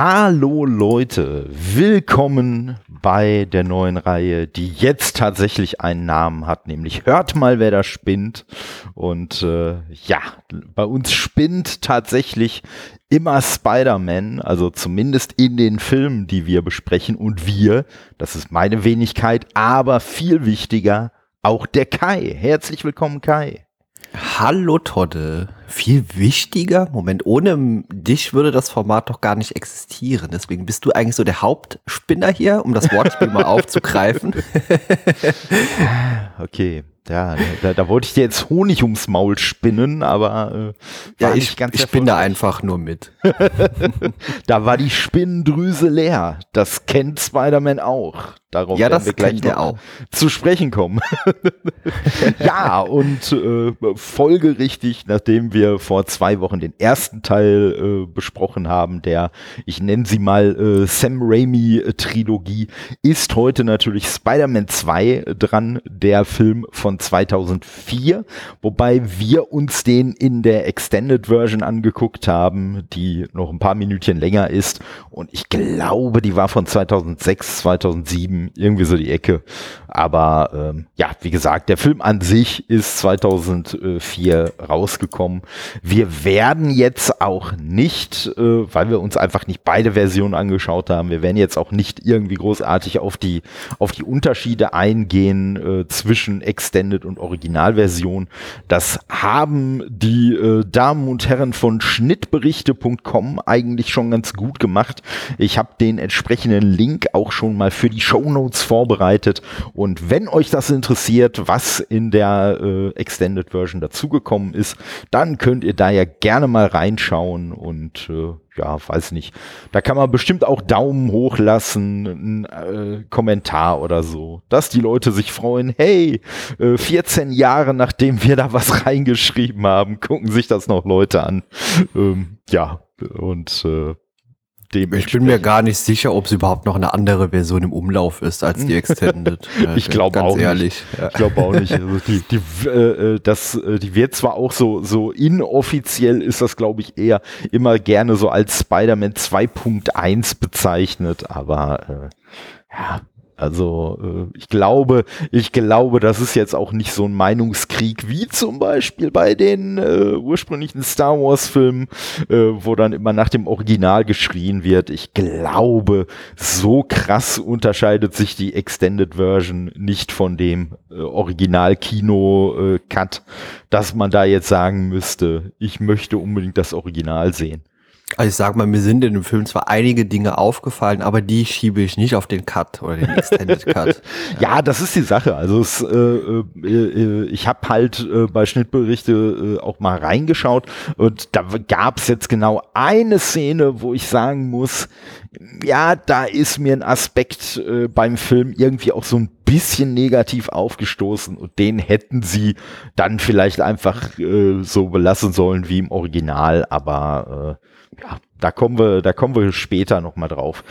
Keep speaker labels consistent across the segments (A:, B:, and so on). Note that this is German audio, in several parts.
A: Hallo Leute, willkommen bei der neuen Reihe, die jetzt tatsächlich einen Namen hat, nämlich Hört mal, wer da spinnt. Und äh, ja, bei uns spinnt tatsächlich immer Spider-Man, also zumindest in den Filmen, die wir besprechen. Und wir, das ist meine Wenigkeit, aber viel wichtiger, auch der Kai. Herzlich willkommen, Kai.
B: Hallo Todde. Viel wichtiger, Moment, ohne dich würde das Format doch gar nicht existieren. Deswegen bist du eigentlich so der Hauptspinner hier, um das Wortspiel mal aufzugreifen.
A: okay. Ja, da, da wollte ich dir jetzt Honig ums Maul spinnen, aber
B: äh, ja, ich, ich spinne einfach nur mit.
A: da war die Spinnendrüse leer. Das kennt Spider-Man auch. Darauf
B: ja, das wir gleich noch auch.
A: zu sprechen kommen. ja, und äh, folgerichtig, nachdem wir vor zwei Wochen den ersten Teil äh, besprochen haben, der, ich nenne sie mal äh, Sam Raimi-Trilogie, ist heute natürlich Spider-Man 2 dran, der Film von 2004, wobei wir uns den in der Extended Version angeguckt haben, die noch ein paar Minütchen länger ist und ich glaube, die war von 2006, 2007 irgendwie so die Ecke. Aber ähm, ja, wie gesagt, der Film an sich ist 2004 rausgekommen. Wir werden jetzt auch nicht, äh, weil wir uns einfach nicht beide Versionen angeschaut haben, wir werden jetzt auch nicht irgendwie großartig auf die, auf die Unterschiede eingehen äh, zwischen Extended und Originalversion. Das haben die äh, Damen und Herren von Schnittberichte.com eigentlich schon ganz gut gemacht. Ich habe den entsprechenden Link auch schon mal für die Show Notes vorbereitet. Und wenn euch das interessiert, was in der äh, Extended Version dazugekommen ist, dann könnt ihr da ja gerne mal reinschauen und äh, ja, weiß nicht. Da kann man bestimmt auch Daumen hoch lassen, ein äh, Kommentar oder so, dass die Leute sich freuen. Hey, äh, 14 Jahre nachdem wir da was reingeschrieben haben, gucken sich das noch Leute an. Ähm, ja, und äh,
B: ich bin mir gar nicht sicher, ob es überhaupt noch eine andere Version im Umlauf ist als die Extended.
A: ich glaube auch ehrlich. nicht. Ich glaube auch nicht. Also die, die, äh, äh, das, äh, die wird zwar auch so, so inoffiziell ist das, glaube ich, eher immer gerne so als Spider-Man 2.1 bezeichnet, aber äh, ja, also äh, ich glaube, ich glaube, das ist jetzt auch nicht so ein Meinungskrieg wie zum Beispiel bei den äh, ursprünglichen Star Wars Filmen, äh, wo dann immer nach dem Original geschrien wird. Ich glaube, so krass unterscheidet sich die Extended Version nicht von dem äh, Original Kino äh, dass man da jetzt sagen müsste, ich möchte unbedingt das Original sehen.
B: Also ich sag mal, mir sind in dem Film zwar einige Dinge aufgefallen, aber die schiebe ich nicht auf den Cut oder den Extended Cut.
A: ja. ja, das ist die Sache. Also es, äh, äh, äh ich habe halt äh, bei Schnittberichte äh, auch mal reingeschaut und da gab es jetzt genau eine Szene, wo ich sagen muss, ja, da ist mir ein Aspekt äh, beim Film irgendwie auch so ein bisschen negativ aufgestoßen und den hätten sie dann vielleicht einfach äh, so belassen sollen wie im Original, aber äh, ja, da kommen wir, da kommen wir später noch mal drauf.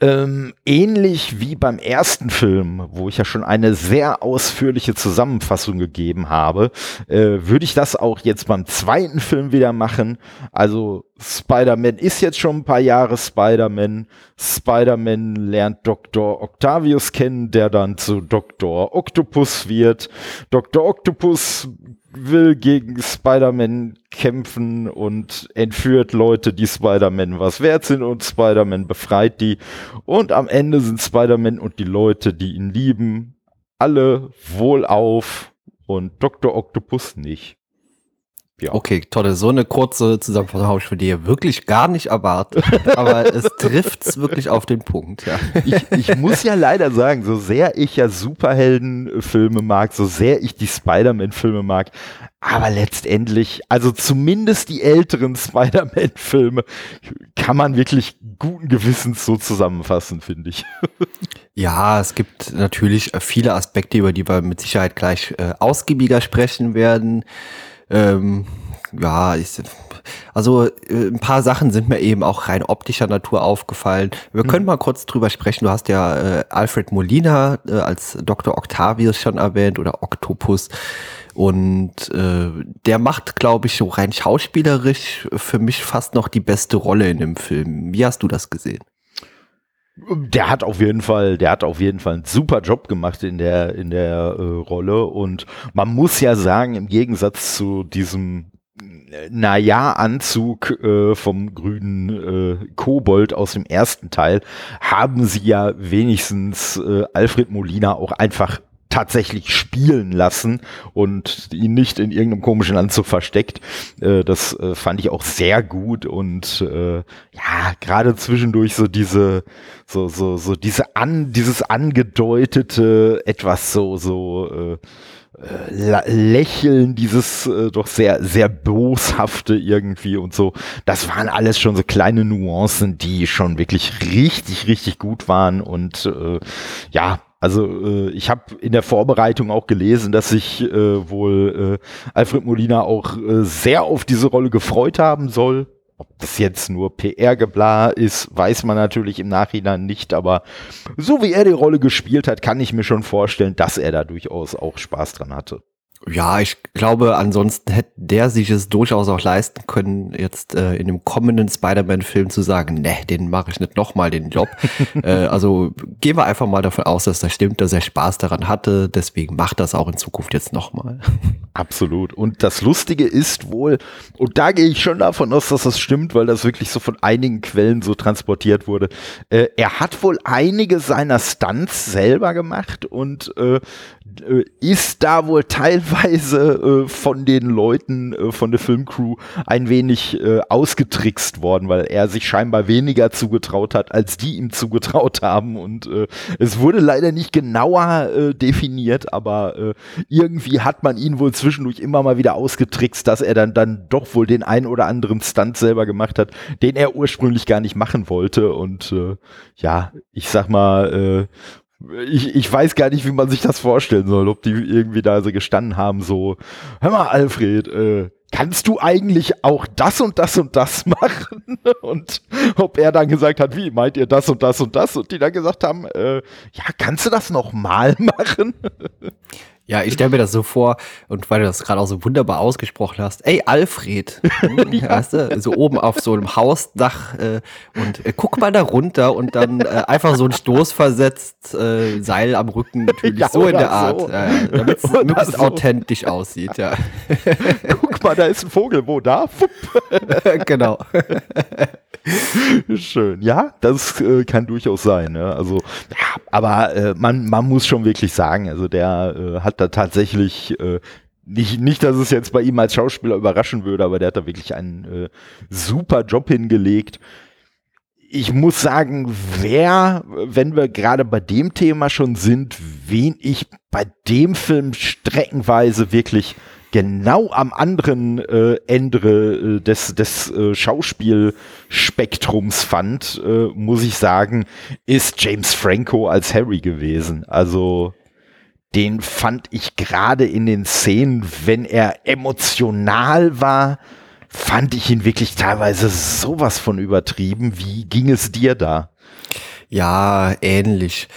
A: Ähm, ähnlich wie beim ersten Film, wo ich ja schon eine sehr ausführliche Zusammenfassung gegeben habe, äh, würde ich das auch jetzt beim zweiten Film wieder machen. Also Spider-Man ist jetzt schon ein paar Jahre Spider-Man. Spider-Man lernt Dr. Octavius kennen, der dann zu Dr. Octopus wird. Dr. Octopus will gegen Spider-Man kämpfen und entführt Leute, die Spider-Man was wert sind und Spider-Man befreit die. Und am Ende sind Spider-Man und die Leute, die ihn lieben, alle wohlauf und Dr. Octopus nicht.
B: Ja. Okay, tolle. So eine kurze Zusammenfassung habe ich für dir wirklich gar nicht erwartet. aber es trifft's wirklich auf den Punkt, ja.
A: Ich, ich muss ja leider sagen, so sehr ich ja Superheldenfilme mag, so sehr ich die Spider-Man-Filme mag, aber letztendlich, also zumindest die älteren Spider-Man-Filme, kann man wirklich guten Gewissens so zusammenfassen, finde ich.
B: Ja, es gibt natürlich viele Aspekte, über die wir mit Sicherheit gleich äh, ausgiebiger sprechen werden. Ähm, ja, ich, also äh, ein paar Sachen sind mir eben auch rein optischer Natur aufgefallen. Wir hm. können mal kurz drüber sprechen. Du hast ja äh, Alfred Molina äh, als Dr. Octavius schon erwähnt oder Octopus. Und äh, der macht, glaube ich, so rein schauspielerisch für mich fast noch die beste Rolle in dem Film. Wie hast du das gesehen?
A: Der hat auf jeden Fall, der hat auf jeden Fall einen super Job gemacht in der in der äh, Rolle. Und man muss ja sagen, im Gegensatz zu diesem naja, Anzug äh, vom grünen äh, Kobold aus dem ersten Teil haben sie ja wenigstens äh, Alfred Molina auch einfach tatsächlich spielen lassen und ihn nicht in irgendeinem komischen Anzug versteckt. Äh, das äh, fand ich auch sehr gut und äh, ja, gerade zwischendurch so diese, so, so, so diese an, dieses angedeutete, etwas so, so, äh, Lächeln, dieses äh, doch sehr, sehr boshafte irgendwie und so. Das waren alles schon so kleine Nuancen, die schon wirklich richtig, richtig gut waren und äh, ja, also äh, ich habe in der Vorbereitung auch gelesen, dass sich äh, wohl äh, Alfred Molina auch äh, sehr auf diese Rolle gefreut haben soll. Ob das jetzt nur PR-Gebla ist, weiß man natürlich im Nachhinein nicht, aber so wie er die Rolle gespielt hat, kann ich mir schon vorstellen, dass er da durchaus auch Spaß dran hatte.
B: Ja, ich glaube, ansonsten hätte der sich es durchaus auch leisten können, jetzt äh, in dem kommenden Spider-Man-Film zu sagen, ne, den mache ich nicht nochmal, den Job. äh, also gehen wir einfach mal davon aus, dass das stimmt, dass er Spaß daran hatte. Deswegen macht das auch in Zukunft jetzt nochmal.
A: Absolut. Und das Lustige ist wohl, und da gehe ich schon davon aus, dass das stimmt, weil das wirklich so von einigen Quellen so transportiert wurde. Äh, er hat wohl einige seiner Stunts selber gemacht und äh, äh, ist da wohl teilweise äh, von den Leuten äh, von der Filmcrew ein wenig äh, ausgetrickst worden, weil er sich scheinbar weniger zugetraut hat, als die ihm zugetraut haben. Und äh, es wurde leider nicht genauer äh, definiert, aber irgendwie hat man ihn wohl zwischendurch immer mal wieder ausgetrickst, dass er dann, dann doch wohl den ein oder anderen Stunt selber gemacht hat, den er ursprünglich gar nicht machen wollte. Und ja, ich sag mal, ich, ich weiß gar nicht, wie man sich das vorstellen soll, ob die irgendwie da so gestanden haben, so, hör mal, Alfred, äh, kannst du eigentlich auch das und das und das machen? Und ob er dann gesagt hat, wie meint ihr das und das und das? Und die dann gesagt haben, äh, ja, kannst du das noch mal machen?
B: Ja, ich stelle mir das so vor, und weil du das gerade auch so wunderbar ausgesprochen hast, ey Alfred, ja. weißt du, so oben auf so einem Hausdach äh, und äh, guck mal da runter und dann äh, einfach so ein Stoß versetzt, äh, Seil am Rücken, natürlich ja, so in der Art, so. äh, damit es möglichst so. authentisch aussieht, ja.
A: Guck mal, da ist ein Vogel, wo da?
B: genau.
A: Schön. Ja, das äh, kann durchaus sein. Ne? Also, ja, aber äh, man, man muss schon wirklich sagen, also der äh, hat da tatsächlich äh, nicht, nicht, dass es jetzt bei ihm als Schauspieler überraschen würde, aber der hat da wirklich einen äh, super Job hingelegt. Ich muss sagen, wer, wenn wir gerade bei dem Thema schon sind, wen ich bei dem Film streckenweise wirklich genau am anderen äh, Ende äh, des, des äh, Schauspielspektrums fand, äh, muss ich sagen, ist James Franco als Harry gewesen. Also den fand ich gerade in den Szenen, wenn er emotional war, fand ich ihn wirklich teilweise sowas von übertrieben. Wie ging es dir da?
B: Ja, ähnlich.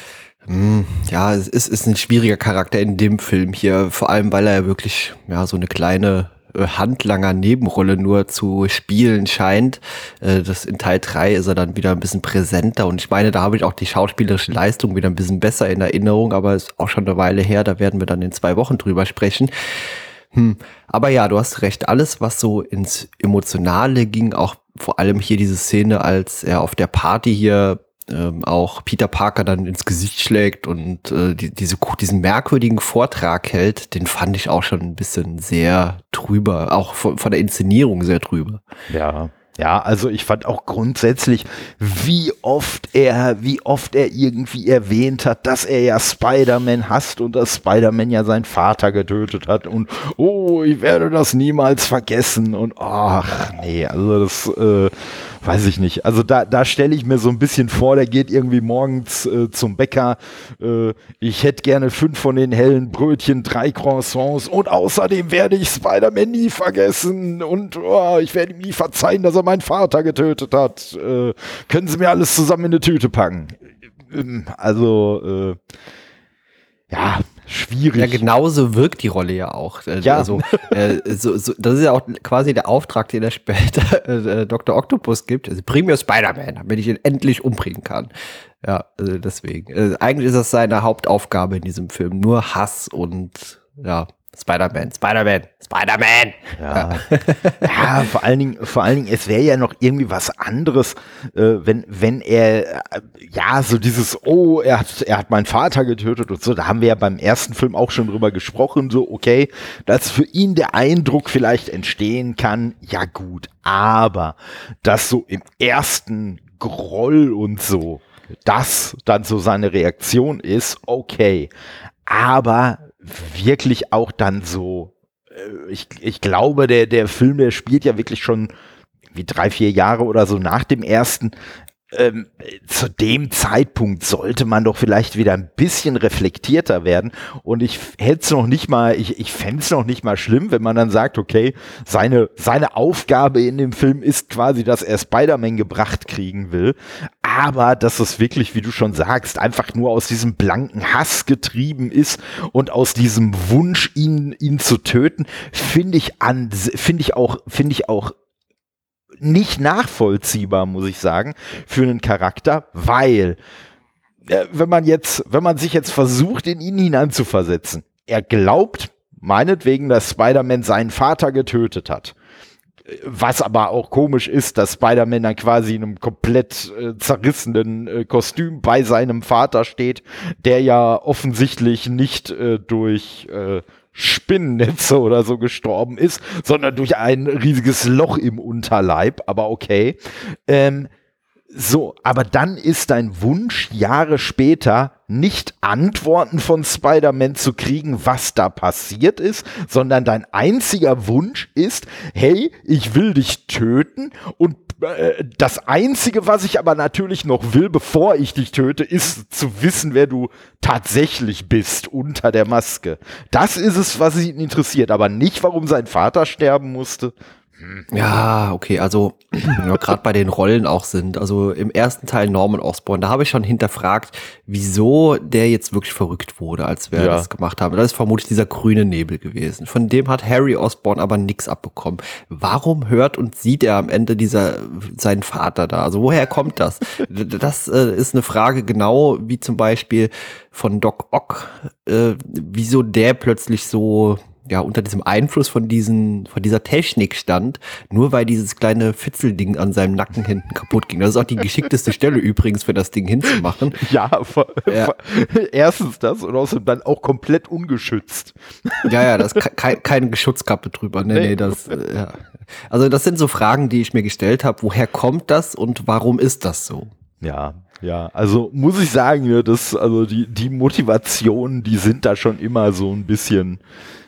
B: Hm, ja, es ist, ist ein schwieriger Charakter in dem Film hier, vor allem weil er wirklich ja so eine kleine äh, Handlanger Nebenrolle nur zu spielen scheint. Äh, das in Teil 3 ist er dann wieder ein bisschen präsenter und ich meine, da habe ich auch die schauspielerische Leistung wieder ein bisschen besser in Erinnerung, aber ist auch schon eine Weile her, da werden wir dann in zwei Wochen drüber sprechen. Hm. Aber ja, du hast recht, alles, was so ins Emotionale ging, auch vor allem hier diese Szene, als er auf der Party hier ähm, auch Peter Parker dann ins Gesicht schlägt und äh, die, diese, diesen merkwürdigen Vortrag hält, den fand ich auch schon ein bisschen sehr trüber, auch von, von der Inszenierung sehr trüber.
A: Ja, ja, also ich fand auch grundsätzlich, wie oft er, wie oft er irgendwie erwähnt hat, dass er ja Spider-Man hasst und dass Spider-Man ja seinen Vater getötet hat und oh, ich werde das niemals vergessen und ach nee, also das äh, weiß ich nicht. Also da, da stelle ich mir so ein bisschen vor, der geht irgendwie morgens äh, zum Bäcker. Äh, ich hätte gerne fünf von den hellen Brötchen, drei Croissants und außerdem werde ich Spider-Man nie vergessen und oh, ich werde ihm nie verzeihen, dass er meinen Vater getötet hat. Äh, können Sie mir alles zusammen in eine Tüte packen? Ähm, also, äh, ja, schwierig.
B: Ja, genauso wirkt die Rolle ja auch. Äh,
A: Ja.
B: Also, äh, so, so, das ist ja auch quasi der Auftrag, den er später äh, Dr. Octopus gibt. Also, bring mir Spider-Man, damit ich ihn endlich umbringen kann. Ja, also deswegen. Äh, eigentlich ist das seine Hauptaufgabe in diesem Film. Nur Hass und ja, Spider-Man, Spider-Man, Spider-Man.
A: Ja, ja vor, allen Dingen, vor allen Dingen, es wäre ja noch irgendwie was anderes, äh, wenn, wenn er, äh, ja, so dieses, oh, er hat, er hat meinen Vater getötet und so, da haben wir ja beim ersten Film auch schon drüber gesprochen, so, okay, dass für ihn der Eindruck vielleicht entstehen kann, ja gut, aber dass so im ersten Groll und so, das dann so seine Reaktion ist, okay, aber wirklich auch dann so, äh, ich, ich glaube, der, der Film, der spielt ja wirklich schon wie drei, vier Jahre oder so nach dem ersten. Ähm, zu dem Zeitpunkt sollte man doch vielleicht wieder ein bisschen reflektierter werden. Und ich hätte es noch nicht mal, ich, ich fände es noch nicht mal schlimm, wenn man dann sagt, okay, seine, seine Aufgabe in dem Film ist quasi, dass er Spider-Man gebracht kriegen will. Aber dass es wirklich, wie du schon sagst, einfach nur aus diesem blanken Hass getrieben ist und aus diesem Wunsch, ihn, ihn zu töten, finde ich an, finde ich auch, finde ich auch nicht nachvollziehbar, muss ich sagen, für einen Charakter, weil äh, wenn man jetzt, wenn man sich jetzt versucht, in ihn hineinzuversetzen, er glaubt meinetwegen, dass Spider-Man seinen Vater getötet hat. Was aber auch komisch ist, dass Spider-Man dann quasi in einem komplett äh, zerrissenen äh, Kostüm bei seinem Vater steht, der ja offensichtlich nicht äh, durch äh, Spinnennetze oder so gestorben ist, sondern durch ein riesiges Loch im Unterleib, aber okay. Ähm, so, aber dann ist dein Wunsch, Jahre später nicht Antworten von Spider-Man zu kriegen, was da passiert ist, sondern dein einziger Wunsch ist, hey, ich will dich töten und das Einzige, was ich aber natürlich noch will, bevor ich dich töte, ist zu wissen, wer du tatsächlich bist unter der Maske. Das ist es, was ihn interessiert, aber nicht, warum sein Vater sterben musste.
B: Ja, okay, also gerade bei den Rollen auch sind. Also im ersten Teil Norman Osborn, da habe ich schon hinterfragt, wieso der jetzt wirklich verrückt wurde, als wir
A: Ja.
B: das gemacht haben. Das ist vermutlich dieser grüne Nebel gewesen. Von dem hat Harry Osborn aber nichts abbekommen. Warum hört und sieht er am Ende dieser seinen Vater da? Also woher kommt das? Das äh, ist eine Frage genau wie zum Beispiel von Doc Ock, äh, wieso der plötzlich so ja, unter diesem Einfluss von diesen, von dieser Technik stand, nur weil dieses kleine Fitzelding an seinem Nacken hinten kaputt ging. Das ist auch die geschickteste Stelle übrigens für das Ding hinzumachen.
A: Ja,
B: Ja.
A: erstens das und außerdem dann auch komplett ungeschützt.
B: Ja, ja, da ist ke- ke keine Geschutzkappe drüber. Nee,
A: Nee.
B: nee, das, ja. Also das sind so Fragen, die ich mir gestellt habe. Woher kommt das und warum ist das so?
A: Ja, ja, also muss ich sagen, ja, das, also die, die Motivationen, die sind da schon immer so ein bisschen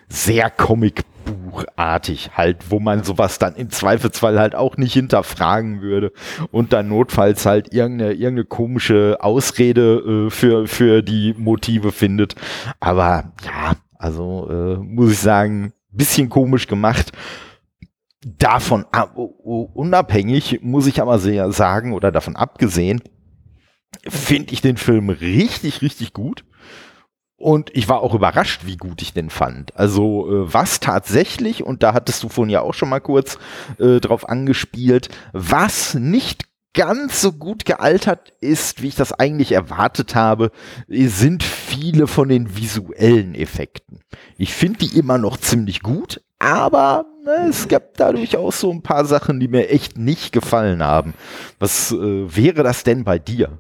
A: sehr Comicbuchartig halt, wo man sowas dann im Zweifelsfall halt auch nicht hinterfragen würde und dann notfalls halt irgendeine, irgendeine komische Ausrede äh, für, für die Motive findet. Aber ja, also äh, muss ich sagen, bisschen komisch gemacht. Davon ab- unabhängig muss ich aber sehr sagen oder davon abgesehen, finde ich den Film richtig, richtig gut. Und ich war auch überrascht, wie gut ich den fand. Also äh, was tatsächlich, und da hattest du vorhin ja auch schon mal kurz äh, drauf angespielt, was nicht ganz so gut gealtert ist, wie ich das eigentlich erwartet habe, sind viele von den visuellen Effekten. Ich finde die immer noch ziemlich gut, aber ne, es gab da durchaus so ein paar Sachen, die mir echt nicht gefallen haben. Was äh, wäre das denn bei dir?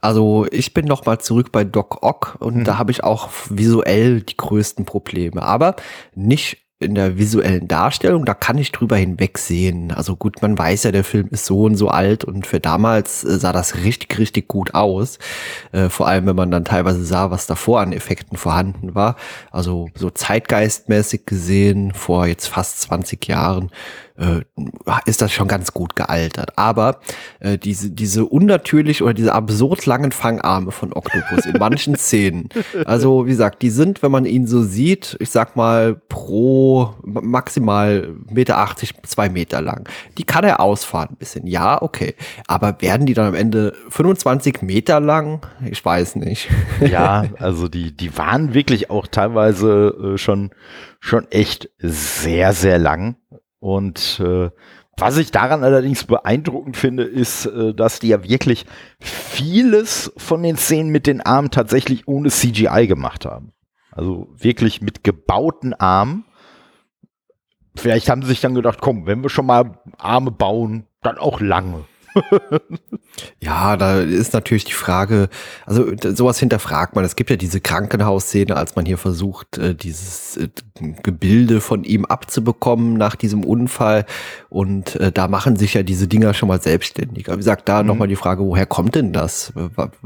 B: Also ich bin noch mal zurück bei Doc Ock und
A: Mhm.
B: da habe ich auch visuell die größten Probleme. Aber nicht in der visuellen Darstellung, da kann ich drüber hinwegsehen. Also gut, man weiß ja, der Film ist so und so alt und für damals äh, sah das richtig, richtig gut aus. Äh, vor allem, wenn man dann teilweise sah, was davor an Effekten vorhanden war. Also so zeitgeistmäßig gesehen, vor jetzt fast 20 Jahren, äh, ist das schon ganz gut gealtert. Aber äh, diese, diese unnatürlich oder diese absurd langen Fangarme von Octopus in manchen Szenen, also wie gesagt, die sind, wenn man ihn so sieht, ich sag mal pro maximal Meter 80, zwei Meter lang. Die kann er ausfahren ein bisschen, ja, okay. Aber werden die dann am Ende 25 Meter lang? Ich weiß nicht.
A: Ja, also die, die waren wirklich auch teilweise äh, schon, schon echt sehr, sehr lang. Und äh, was ich daran allerdings beeindruckend finde, ist, äh, dass die ja wirklich vieles von den Szenen mit den Armen tatsächlich ohne CGI gemacht haben. Also wirklich mit gebauten Armen. Vielleicht haben sie sich dann gedacht, komm, wenn wir schon mal Arme bauen, dann auch lange.
B: ja, da ist natürlich die Frage, also sowas hinterfragt man. Es gibt ja diese Krankenhausszene, als man hier versucht, äh, dieses äh, Gebilde von ihm abzubekommen nach diesem Unfall. Und äh, da machen sich ja diese Dinger schon mal selbstständig. Aber wie gesagt, da mhm. nochmal die Frage, woher kommt denn das?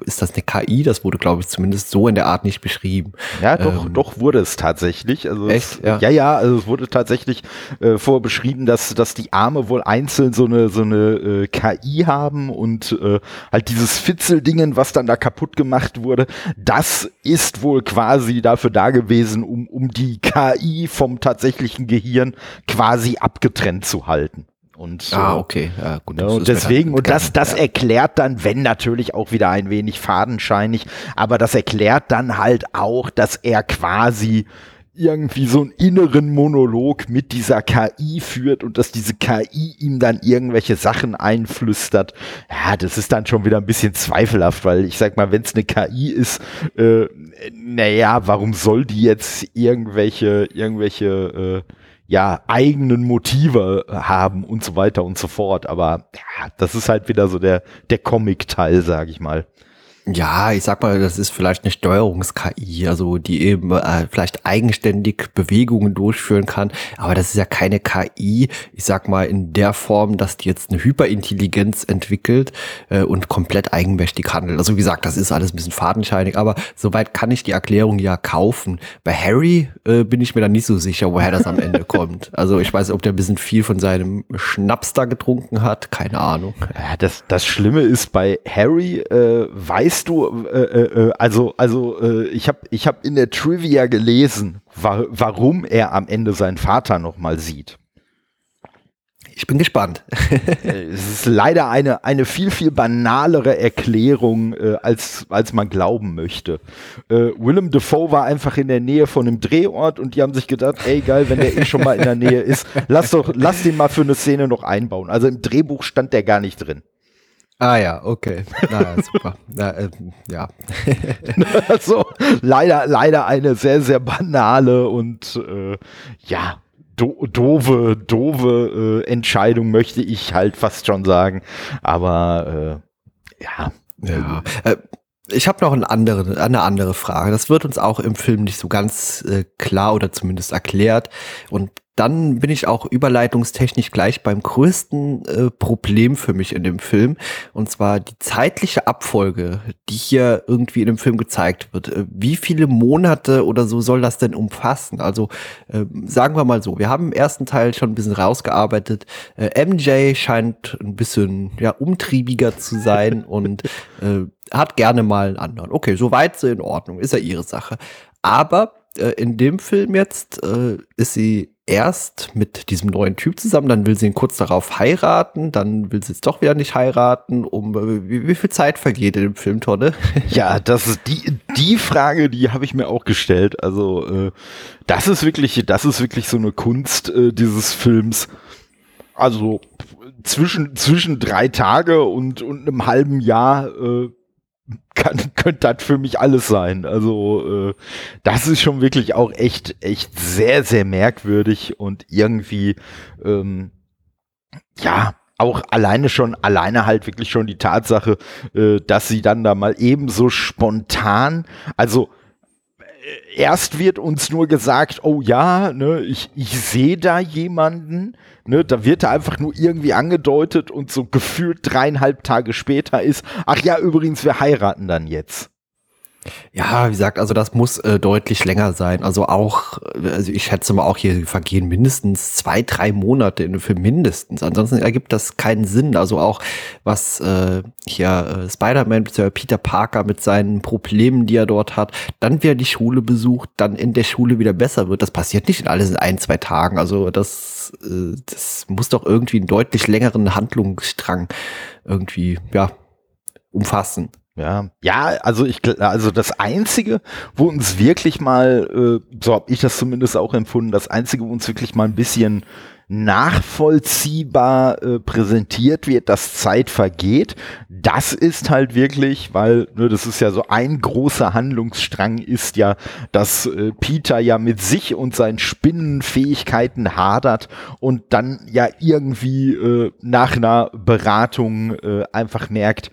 B: Ist das eine KI? Das wurde, glaube ich, zumindest so in der Art nicht beschrieben.
A: Ja, doch, ähm, doch wurde es tatsächlich. Also
B: echt?
A: Es, ja. ja, ja, also es wurde tatsächlich äh, vorbeschrieben, dass, dass die Arme wohl einzeln so eine, so eine äh, KI haben und äh, halt dieses Fitzeldingen, was dann da kaputt gemacht wurde, das ist wohl quasi dafür da gewesen, um, um die KI vom tatsächlichen Gehirn quasi abgetrennt zu halten. Und,
B: ah, okay. Ja,
A: gut, ne, und deswegen, und das, das ja. erklärt dann, wenn natürlich auch wieder ein wenig fadenscheinig, aber das erklärt dann halt auch, dass er quasi irgendwie so einen inneren Monolog mit dieser KI führt und dass diese KI ihm dann irgendwelche Sachen einflüstert. Ja, das ist dann schon wieder ein bisschen zweifelhaft, weil ich sag mal, wenn es eine KI ist, äh, naja, warum soll die jetzt irgendwelche, irgendwelche, äh, ja, eigenen Motive haben und so weiter und so fort. Aber ja, das ist halt wieder so der, der Comic-Teil, sag ich mal.
B: Ja, ich sag mal, das ist vielleicht eine Steuerungs-KI, also die eben äh, vielleicht eigenständig Bewegungen durchführen kann, aber das ist ja keine KI, ich sag mal, in der Form, dass die jetzt eine Hyperintelligenz entwickelt äh, und komplett eigenmächtig handelt. Also wie gesagt, das ist alles ein bisschen fadenscheinig, aber soweit kann ich die Erklärung ja kaufen. Bei Harry äh, bin ich mir dann nicht so sicher, woher das am Ende kommt. Also ich weiß, ob der ein bisschen viel von seinem Schnaps da getrunken hat, keine Ahnung.
A: Ja, das, das Schlimme ist, bei Harry äh, weiß weißt du, äh, äh, äh, also, also äh, ich habe ich hab in der Trivia gelesen, wa warum er am Ende seinen Vater nochmal sieht.
B: Ich bin gespannt.
A: Äh, es ist leider eine, eine viel, viel banalere Erklärung, äh, als, als man glauben möchte. Äh, Willem Dafoe war einfach in der Nähe von einem Drehort und die haben sich gedacht, ey geil, wenn der eh schon mal in der Nähe ist, lass doch, lass den mal für eine Szene noch einbauen. Also im Drehbuch stand der gar nicht drin.
B: Ah ja, okay. Na, super. Na, äh, ja.
A: also leider, leider eine sehr, sehr banale und äh, ja, do doofe, doofe äh, Entscheidung, möchte ich halt fast schon sagen. Aber äh, ja.
B: Ja. Äh, ich habe noch eine andere, eine andere Frage. Das wird uns auch im Film nicht so ganz äh, klar oder zumindest erklärt. Und dann bin ich auch überleitungstechnisch gleich beim größten äh, Problem für mich in dem Film. Und zwar die zeitliche Abfolge, die hier irgendwie in dem Film gezeigt wird. Äh, wie viele Monate oder so soll das denn umfassen? Also äh, sagen wir mal so, wir haben im ersten Teil schon ein bisschen rausgearbeitet. Äh, MJ scheint ein bisschen ja, umtriebiger zu sein und äh, hat gerne mal einen anderen. Okay, soweit so in Ordnung, ist ja ihre Sache. Aber äh, in dem Film jetzt äh, ist sie erst mit diesem neuen Typ zusammen, dann will sie ihn kurz darauf heiraten, dann will sie es doch wieder nicht heiraten. Um äh, wie, wie viel Zeit vergeht in dem Film, Tonne?
A: Ja, das ist die die Frage, die habe ich mir auch gestellt. Also äh, das ist wirklich, das ist wirklich so eine Kunst äh, dieses Films. Also zwischen zwischen drei Tage und und einem halben Jahr. Äh, kann, könnte das für mich alles sein. Also äh, das ist schon wirklich auch echt, echt sehr, sehr merkwürdig und irgendwie, ähm, ja, auch alleine schon, alleine halt wirklich schon die Tatsache, äh, dass sie dann da mal ebenso spontan, also erst wird uns nur gesagt, oh ja, ne, ich, ich sehe da jemanden, ne, da wird er einfach nur irgendwie angedeutet und so gefühlt dreieinhalb Tage später ist, ach ja, übrigens, wir heiraten dann jetzt.
B: Ja, wie gesagt, also das muss äh, deutlich länger sein. Also auch, also ich schätze mal auch hier vergehen mindestens zwei, drei Monate für mindestens. Ansonsten ergibt das keinen Sinn. Also auch was äh, hier äh, Spider-Man bzw. Peter Parker mit seinen Problemen, die er dort hat, dann wieder die Schule besucht, dann in der Schule wieder besser wird. Das passiert nicht in alles in ein, zwei Tagen. Also das, äh, das muss doch irgendwie einen deutlich längeren Handlungsstrang irgendwie, ja, umfassen.
A: Ja, ja, also ich, also das einzige, wo uns wirklich mal, äh, so habe ich das zumindest auch empfunden, das einzige, wo uns wirklich mal ein bisschen nachvollziehbar äh, präsentiert wird, dass Zeit vergeht, das ist halt wirklich, weil ne, das ist ja so ein großer Handlungsstrang ist ja, dass äh, Peter ja mit sich und seinen Spinnenfähigkeiten hadert und dann ja irgendwie äh, nach einer Beratung äh, einfach merkt,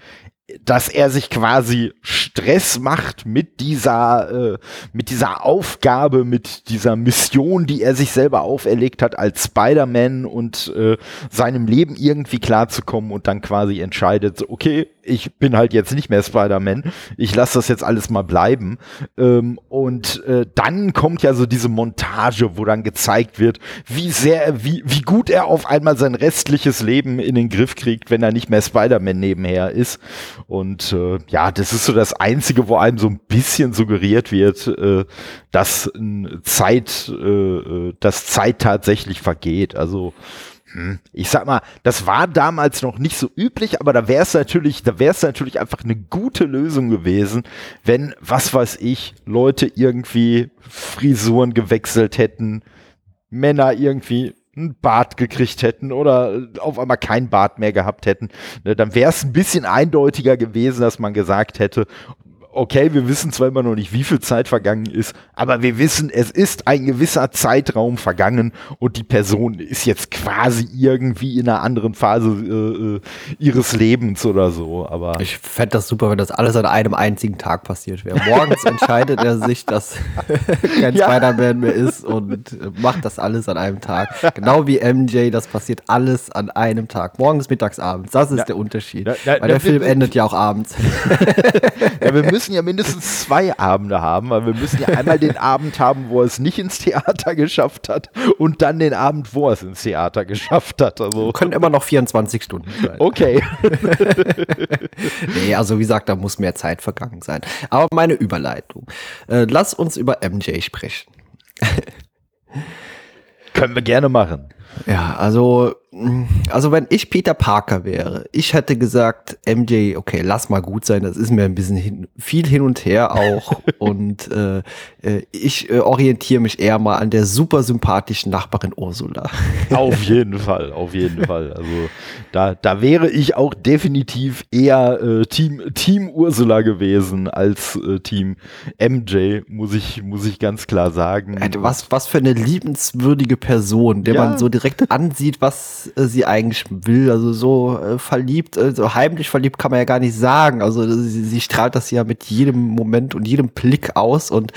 A: dass er sich quasi Stress macht mit dieser, äh, mit dieser Aufgabe, mit dieser Mission, die er sich selber auferlegt hat als Spider-Man und äh, seinem Leben irgendwie klarzukommen und dann quasi entscheidet, okay, ich bin halt jetzt nicht mehr Spider-Man, ich lasse das jetzt alles mal bleiben. Ähm, und äh, dann kommt ja so diese Montage, wo dann gezeigt wird, wie sehr, wie, wie gut er auf einmal sein restliches Leben in den Griff kriegt, wenn er nicht mehr Spider-Man nebenher ist. Und äh, ja, das ist so das Einzige, wo einem so ein bisschen suggeriert wird, äh, dass Zeit, äh, äh, dass Zeit tatsächlich vergeht. Also. Ich sag mal, das war damals noch nicht so üblich, aber da wäre es natürlich, da wäre es natürlich einfach eine gute Lösung gewesen, wenn, was weiß ich, Leute irgendwie Frisuren gewechselt hätten, Männer irgendwie ein Bart gekriegt hätten oder auf einmal kein Bart mehr gehabt hätten, ne, dann wäre es ein bisschen eindeutiger gewesen, dass man gesagt hätte, okay, wir wissen zwar immer noch nicht, wie viel Zeit vergangen ist, aber wir wissen, es ist ein gewisser Zeitraum vergangen und die Person ist jetzt quasi irgendwie in einer anderen Phase äh, äh ihres Lebens oder so. Aber
B: ich fände das super, wenn das alles an einem einzigen Tag passiert wäre. Morgens entscheidet er sich, dass kein ja. Spider-Man mehr ist und macht das alles an einem Tag. Genau wie MJ, das passiert alles an einem Tag. Morgens, mittags, abends. Das ist ja. der Unterschied. Ja, Weil der Film endet ja auch abends.
A: ja, wir müssen müssen ja mindestens zwei Abende haben, weil wir müssen ja einmal den Abend haben, wo er es nicht ins Theater geschafft hat und dann den Abend, wo er es ins Theater geschafft hat.
B: Also. Können immer noch 24 Stunden sein.
A: Okay.
B: nee, also wie gesagt, da muss mehr Zeit vergangen sein. Aber meine Überleitung. Äh, lass uns über MJ sprechen.
A: Können wir gerne machen.
B: Ja, also also wenn ich Peter Parker wäre, ich hätte gesagt, MJ, okay, lass mal gut sein, das ist mir ein bisschen hin, viel hin und her auch und äh, äh, ich äh, orientiere mich eher mal an der super sympathischen Nachbarin Ursula.
A: Auf jeden Fall, auf jeden Fall. Also da, da wäre ich auch definitiv eher äh, Team, Team Ursula gewesen als äh, Team MJ, muss ich, muss ich ganz klar sagen.
B: Was, was für eine liebenswürdige Person, der ja. man so direkt ansieht, was äh, sie eigentlich will. Also so äh, verliebt, äh, so heimlich verliebt kann man ja gar nicht sagen. Also sie, sie strahlt das ja mit jedem Moment und jedem Blick aus und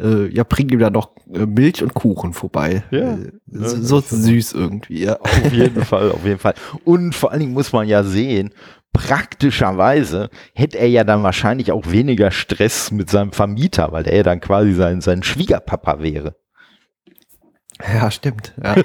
B: äh, ja, bringt ihm dann noch äh, Milch und Kuchen vorbei. Ja, äh, so, so süß irgendwie. Ja.
A: Auf jeden Fall, auf jeden Fall. Und vor allen Dingen muss man ja sehen, praktischerweise hätte er ja dann wahrscheinlich auch weniger Stress mit seinem Vermieter, weil er ja dann quasi sein, sein Schwiegerpapa wäre.
B: Ja, stimmt. Ja,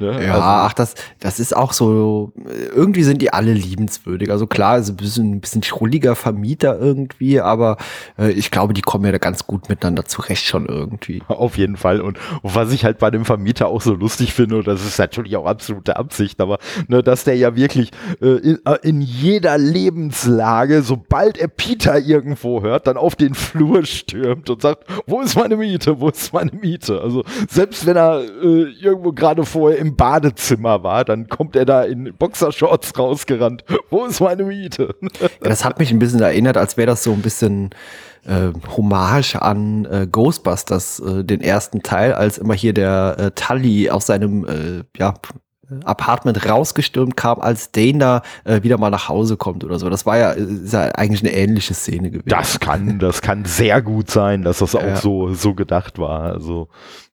B: ne? ja also, ach, das, das ist auch so, irgendwie sind die alle liebenswürdig. Also klar, ist ein bisschen, ein bisschen schrulliger Vermieter irgendwie, aber äh, ich glaube, die kommen ja da ganz gut miteinander zurecht schon irgendwie.
A: Auf jeden Fall. Und, und was ich halt bei dem Vermieter auch so lustig finde, und das ist natürlich auch absolute Absicht, aber ne, dass der ja wirklich äh, in, äh, in jeder Lebenslage, sobald er Peter irgendwo hört, dann auf den Flur stürmt und sagt, wo ist meine Miete, wo ist meine Miete? Miete. Also selbst wenn er äh, irgendwo gerade vorher im Badezimmer war, dann kommt er da in Boxershorts rausgerannt. Wo ist meine Miete?
B: Das hat mich ein bisschen erinnert, als wäre das so ein bisschen äh, Hommage an äh, Ghostbusters, äh, den ersten Teil, als immer hier der äh, Tully auf seinem äh, ja, Apartment rausgestürmt kam, als Dana äh, wieder mal nach Hause kommt oder so. Das war ja, ist ja eigentlich eine ähnliche Szene gewesen.
A: Das kann, das kann sehr gut sein, dass das auch ja. so, so gedacht war. Also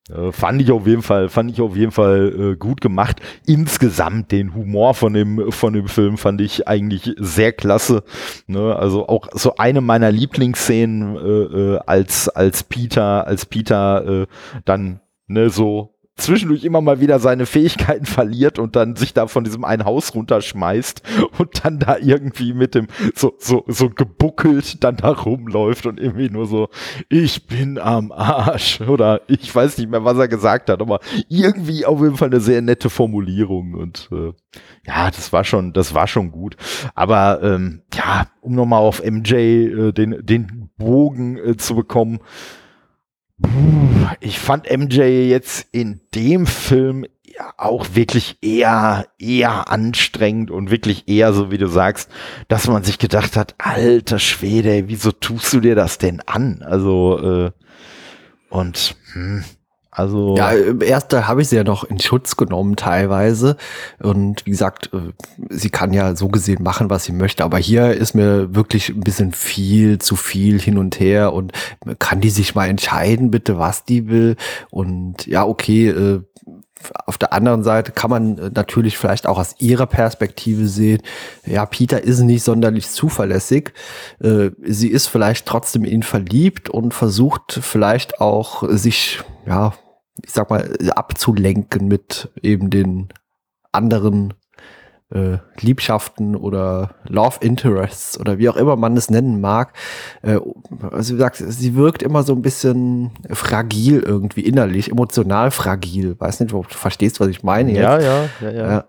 A: äh, fand ich auf jeden Fall, fand ich auf jeden Fall äh, gut gemacht. Insgesamt den Humor von dem, von dem Film fand ich eigentlich sehr klasse. Ne? Also auch so eine meiner Lieblingsszenen äh, äh, als, als Peter, als Peter äh, dann ne, so zwischendurch immer mal wieder seine Fähigkeiten verliert und dann sich da von diesem einen Haus runterschmeißt und dann da irgendwie mit dem so, so, so gebuckelt dann da rumläuft und irgendwie nur so, ich bin am Arsch oder ich weiß nicht mehr, was er gesagt hat, aber irgendwie auf jeden Fall eine sehr nette Formulierung und äh, ja, das war schon, das war schon gut. Aber ähm, ja, um nochmal auf MJ äh, den, den Bogen äh, zu bekommen, ich fand MJ jetzt in dem Film ja auch wirklich eher, eher anstrengend und wirklich eher so, wie du sagst, dass man sich gedacht hat, alter Schwede, wieso tust du dir das denn an? Also, äh, und, hm, also
B: ja, erst da habe ich sie ja noch in Schutz genommen teilweise. Und wie gesagt, äh, sie kann ja so gesehen machen, was sie möchte, aber hier ist mir wirklich ein bisschen viel zu viel hin und her. Und kann die sich mal entscheiden, bitte, was die will? Und ja, okay, äh, auf der anderen Seite kann man äh, natürlich vielleicht auch aus ihrer Perspektive sehen, ja, Peter ist nicht sonderlich zuverlässig. Sie ist vielleicht trotzdem in ihn verliebt und versucht vielleicht auch sich, ja, ich sag mal, abzulenken mit eben den anderen äh, Liebschaften oder Love Interests oder wie auch immer man es nennen mag. Äh, also wie gesagt, sie wirkt immer so ein bisschen fragil irgendwie innerlich, emotional fragil. Weiß nicht, ob du verstehst, was ich meine
A: jetzt. Ja, ja, ja, ja. ja.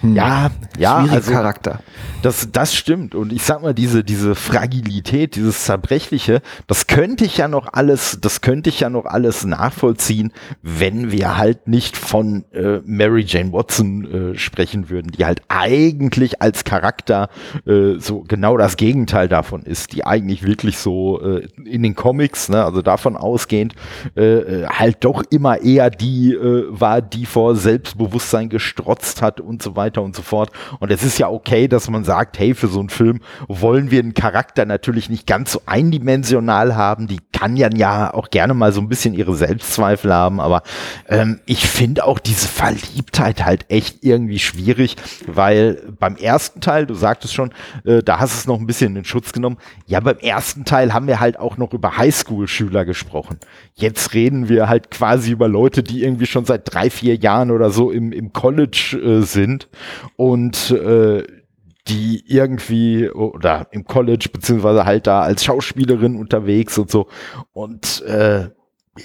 A: Hm. Ja, ja,
B: also, Charakter.
A: Das, das stimmt. Und ich sag mal, diese, diese Fragilität, dieses Zerbrechliche, das könnte ich ja noch alles, das könnte ich ja noch alles nachvollziehen, wenn wir halt nicht von äh, Mary Jane Watson äh, sprechen würden, die halt eigentlich als Charakter äh, so genau das Gegenteil davon ist, die eigentlich wirklich so äh, in den Comics, ne, also davon ausgehend, äh, äh halt doch immer eher die äh, war, die vor Selbstbewusstsein gestrotzt hat und so weiter weiter und so fort. Und es ist ja okay, dass man sagt, hey, für so einen Film wollen wir einen Charakter natürlich nicht ganz so eindimensional haben. Die kann ja, auch gerne mal so ein bisschen ihre Selbstzweifel haben. Aber ähm, ich finde auch diese Verliebtheit halt echt irgendwie schwierig, weil beim ersten Teil, du sagtest schon, äh, da hast du es noch ein bisschen in Schutz genommen. Ja, beim ersten Teil haben wir halt auch noch über Highschool-Schüler gesprochen. Jetzt reden wir halt quasi über Leute, die irgendwie schon seit drei, vier Jahren oder so im, im College äh, sind und äh, die irgendwie oder im College beziehungsweise halt da als Schauspielerin unterwegs und so und äh,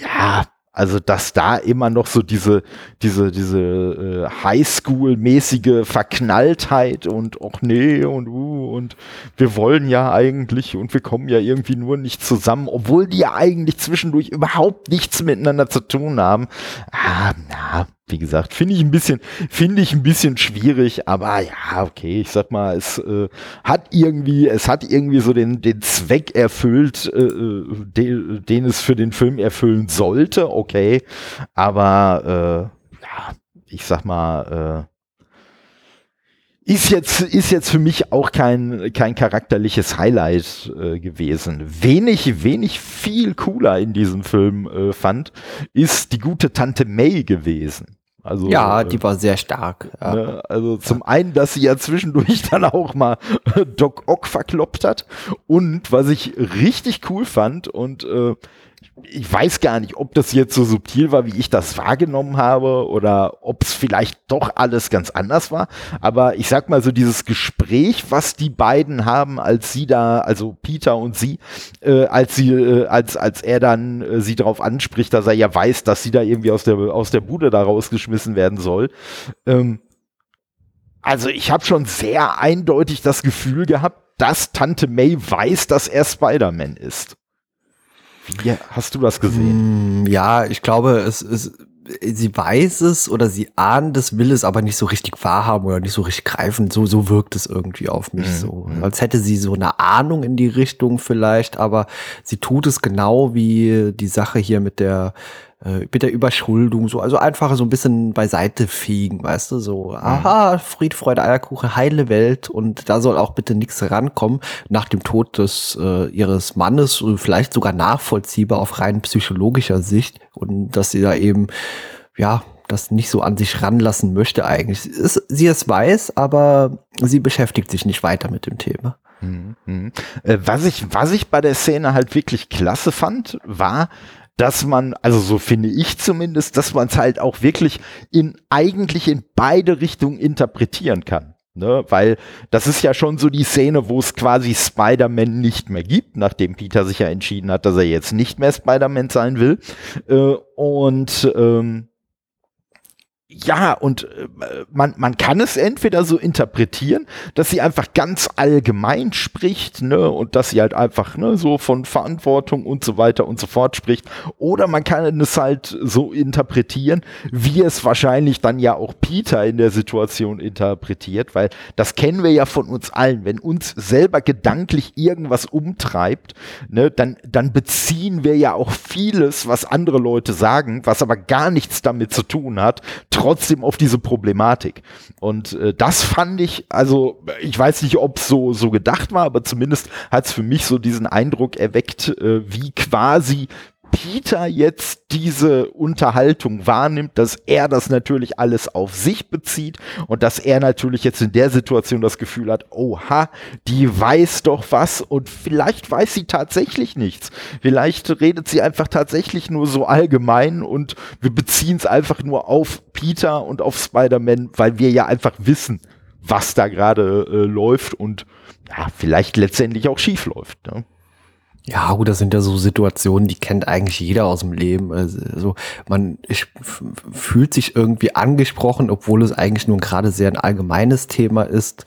A: ja also, dass da immer noch so diese, diese, diese äh, Highschool-mäßige Verknalltheit und ach nee und uh, und wir wollen ja eigentlich und wir kommen ja irgendwie nur nicht zusammen, obwohl die ja eigentlich zwischendurch überhaupt nichts miteinander zu tun haben. Ah, na, wie gesagt, finde ich ein bisschen, finde ich ein bisschen schwierig, aber ja, okay, ich sag mal, es äh, hat irgendwie, es hat irgendwie so den, den Zweck erfüllt, äh, äh den, den es für den Film erfüllen sollte, okay, aber äh, ja, ich sag mal, äh, ist jetzt, ist jetzt für mich auch kein, kein charakterliches Highlight äh, gewesen. Wenig, wenig viel cooler in diesem Film äh, fand, ist die gute Tante May gewesen. Also,
B: ja, äh, die war sehr stark.
A: Ja. Ne, also zum einen, dass sie ja zwischendurch dann auch mal Doc Ock verkloppt hat und was ich richtig cool fand und äh, ich weiß gar nicht, ob das jetzt so subtil war, wie ich das wahrgenommen habe oder ob es vielleicht doch alles ganz anders war. Aber ich sag mal so dieses Gespräch, was die beiden haben, als sie da, also Peter und sie, äh, als sie, äh, als als er dann äh, sie darauf anspricht, dass er ja weiß, dass sie da irgendwie aus der aus der Bude da rausgeschmissen werden soll. Ähm, also ich habe schon sehr eindeutig das Gefühl gehabt, dass Tante May weiß, dass er Spider-Man ist. Wie hast du das gesehen?
B: Mm, ja, ich glaube, es ist, sie weiß es oder sie ahnt es, will es aber nicht so richtig wahrhaben oder nicht so richtig greifen. So, so wirkt es irgendwie auf mich mhm. so. Als hätte sie so eine Ahnung in die Richtung vielleicht, aber sie tut es genau wie die Sache hier mit der äh, mit der Überschuldung, so, also einfach so ein bisschen beiseite fegen, weißt du, so, mhm. aha, Fried, Freude, Eierkuchen, heile Welt und da soll auch bitte nichts rankommen nach dem Tod des äh, ihres Mannes, vielleicht sogar nachvollziehbar auf rein psychologischer Sicht und dass sie da eben, ja, das nicht so an sich ranlassen möchte eigentlich. Ist, sie es weiß, aber sie beschäftigt sich nicht weiter mit dem Thema. Mhm.
A: mhm. Äh, was ich, was ich bei der Szene halt wirklich klasse fand, war, dass man, also so finde ich zumindest, dass man es halt auch wirklich in eigentlich in beide Richtungen interpretieren kann. Ne, weil das ist ja schon so die Szene, wo es quasi Spider-Man nicht mehr gibt, nachdem Peter sich ja entschieden hat, dass er jetzt nicht mehr Spider-Man sein will. Äh, und ähm, ja, und äh, man, man kann es entweder so interpretieren, dass sie einfach ganz allgemein spricht, ne, und dass sie halt einfach, ne, so von Verantwortung und so weiter und so fort spricht, oder man kann es halt so interpretieren, wie es wahrscheinlich dann ja auch Peter in der Situation interpretiert, weil das kennen wir ja von uns allen, wenn uns selber gedanklich irgendwas umtreibt, ne, dann, dann beziehen wir ja auch vieles, was andere Leute sagen, was aber gar nichts damit zu tun hat, trotzdem auf diese Problematik. Und äh, das fand ich, also ich weiß nicht, ob so, so gedacht war, aber zumindest hat es für mich so diesen Eindruck erweckt, äh, wie quasi Peter jetzt diese Unterhaltung wahrnimmt, dass er das natürlich alles auf sich bezieht und dass er natürlich jetzt in der Situation das Gefühl hat, oha, die weiß doch was und vielleicht weiß sie tatsächlich nichts. Vielleicht redet sie einfach tatsächlich nur so allgemein und wir beziehen es einfach nur auf Peter und auf Spider-Man, weil wir ja einfach wissen, was da gerade äh, läuft und ja, vielleicht letztendlich auch schief läuft. Ne?
B: Ja, gut, das sind ja so Situationen, die kennt eigentlich jeder aus dem Leben. Also man fühlt sich irgendwie angesprochen, obwohl es eigentlich nur gerade sehr ein allgemeines Thema ist.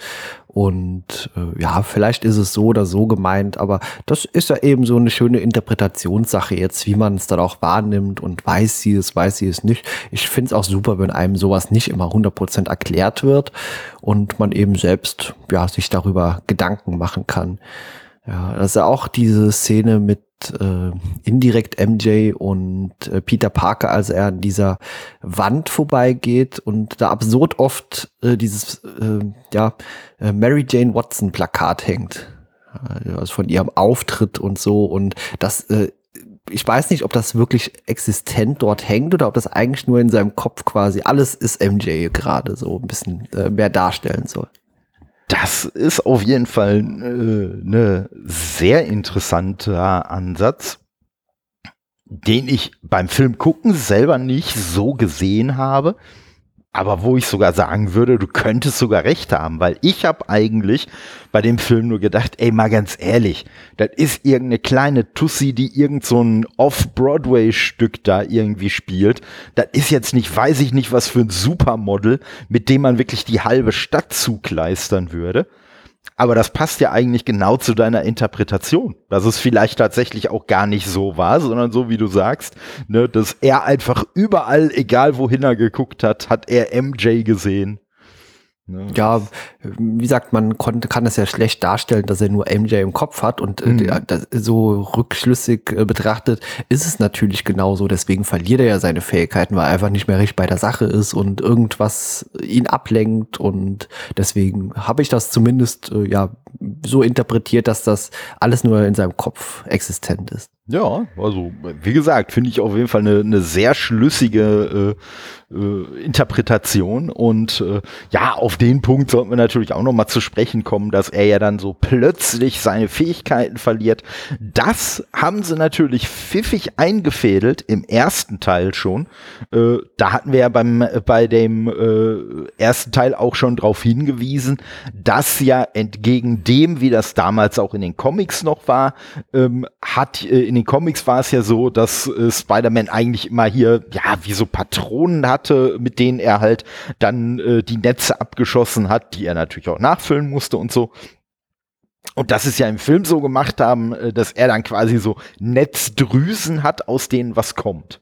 B: Und äh, ja, vielleicht ist es so oder so gemeint, aber das ist ja eben so eine schöne Interpretationssache jetzt, wie man es dann auch wahrnimmt und weiß sie es, weiß sie es nicht. Ich finde es auch super, wenn einem sowas nicht immer 100% erklärt wird und man eben selbst ja, sich darüber Gedanken machen kann. Ja, das ist ja auch diese Szene mit äh, indirekt MJ und äh, Peter Parker, als er an dieser Wand vorbeigeht und da absurd oft äh, dieses äh, ja äh, Mary Jane Watson Plakat hängt, also von ihrem Auftritt und so und das äh, ich weiß nicht, ob das wirklich existent dort hängt oder ob das eigentlich nur in seinem Kopf quasi alles ist MJ gerade so ein bisschen äh, mehr darstellen soll.
A: Das ist auf jeden Fall äh, ne sehr interessanter Ansatz, den ich beim Film gucken selber nicht so gesehen habe aber wo ich sogar sagen würde, du könntest sogar recht haben, weil ich habe eigentlich bei dem Film nur gedacht, ey, mal ganz ehrlich, das ist irgendeine kleine Tussi, die irgend so ein Off-Broadway-Stück da irgendwie spielt. Das ist jetzt nicht, weiß ich nicht, was für ein Supermodel, mit dem man wirklich die halbe Stadt zugleistern würde. Aber das passt ja eigentlich genau zu deiner Interpretation, dass es vielleicht tatsächlich auch gar nicht so war, sondern so wie du sagst, ne, dass er einfach überall, egal wohin er geguckt hat, hat er MJ gesehen
B: Ne? Ja, wie sagt man konnte, kann es ja schlecht darstellen, dass er nur MJ im Kopf hat und äh, mhm. das, so rückschlüssig äh, betrachtet ist es natürlich genauso. Deswegen verliert er ja seine Fähigkeiten, weil er einfach nicht mehr richtig bei der Sache ist und irgendwas ihn ablenkt und deswegen habe ich das zumindest äh, ja so interpretiert, dass das alles nur in seinem Kopf existent ist.
A: Ja, also wie gesagt, finde ich auf jeden Fall eine, eine sehr schlüssige äh, äh, Interpretation und äh, ja, auf den Punkt sollten wir natürlich auch noch mal zu sprechen kommen, dass er ja dann so plötzlich seine Fähigkeiten verliert. Das haben sie natürlich pfiffig eingefädelt im ersten Teil schon. Äh, da hatten wir ja beim bei dem äh, ersten Teil auch schon darauf hingewiesen, dass ja entgegen dem, wie das damals auch in den Comics noch war, ähm, hat äh, in den Comics war es ja so, dass äh, Spider-Man eigentlich immer hier, ja, wie so Patronen hatte, mit denen er halt dann äh, die Netze abgeschossen hat, die er natürlich auch nachfüllen musste und so. Und das ist ja im Film so gemacht haben, äh, dass er dann quasi so Netzdrüsen hat, aus denen was kommt.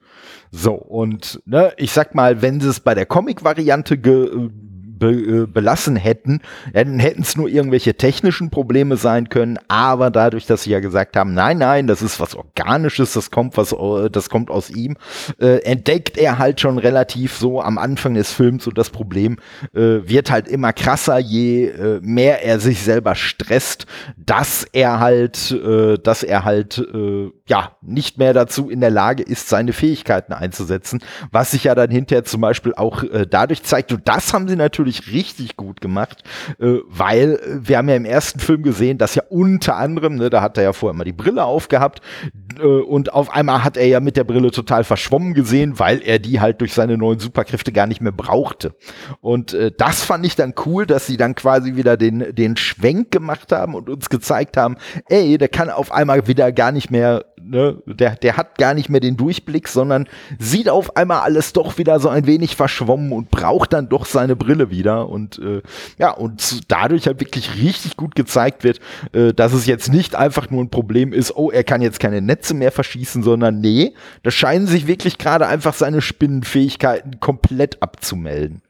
A: So, und ne, ich sag mal, wenn sie es bei der Comic-Variante ge be, äh, belassen hätten, hätten es nur irgendwelche technischen Probleme sein können, aber dadurch, dass sie ja gesagt haben, nein, nein, das ist was Organisches, das kommt was, äh, das kommt aus ihm, äh, entdeckt er halt schon relativ so am Anfang des Films so das Problem äh, wird halt immer krasser, je äh, mehr er sich selber stresst, dass er halt, äh, dass er halt äh, ja nicht mehr dazu in der Lage ist, seine Fähigkeiten einzusetzen, was sich ja dann hinterher zum Beispiel auch äh, dadurch zeigt, und das haben sie natürlich richtig gut gemacht, äh, weil äh, wir haben ja im ersten Film gesehen, dass ja unter anderem, ne, da hat er ja vorher mal die Brille aufgehabt äh, und auf einmal hat er ja mit der Brille total verschwommen gesehen, weil er die halt durch seine neuen Superkräfte gar nicht mehr brauchte. Und äh, das fand ich dann cool, dass sie dann quasi wieder den, den Schwenk gemacht haben und uns gezeigt haben, ey, der kann auf einmal wieder gar nicht mehr ne, der, der hat gar nicht mehr den Durchblick, sondern sieht auf einmal alles doch wieder so ein wenig verschwommen und braucht dann doch seine Brille wieder. Und äh, ja, und dadurch halt wirklich richtig gut gezeigt wird, äh, dass es jetzt nicht einfach nur ein Problem ist, oh, er kann jetzt keine Netze mehr verschießen, sondern nee, da scheinen sich wirklich gerade einfach seine Spinnenfähigkeiten komplett abzumelden.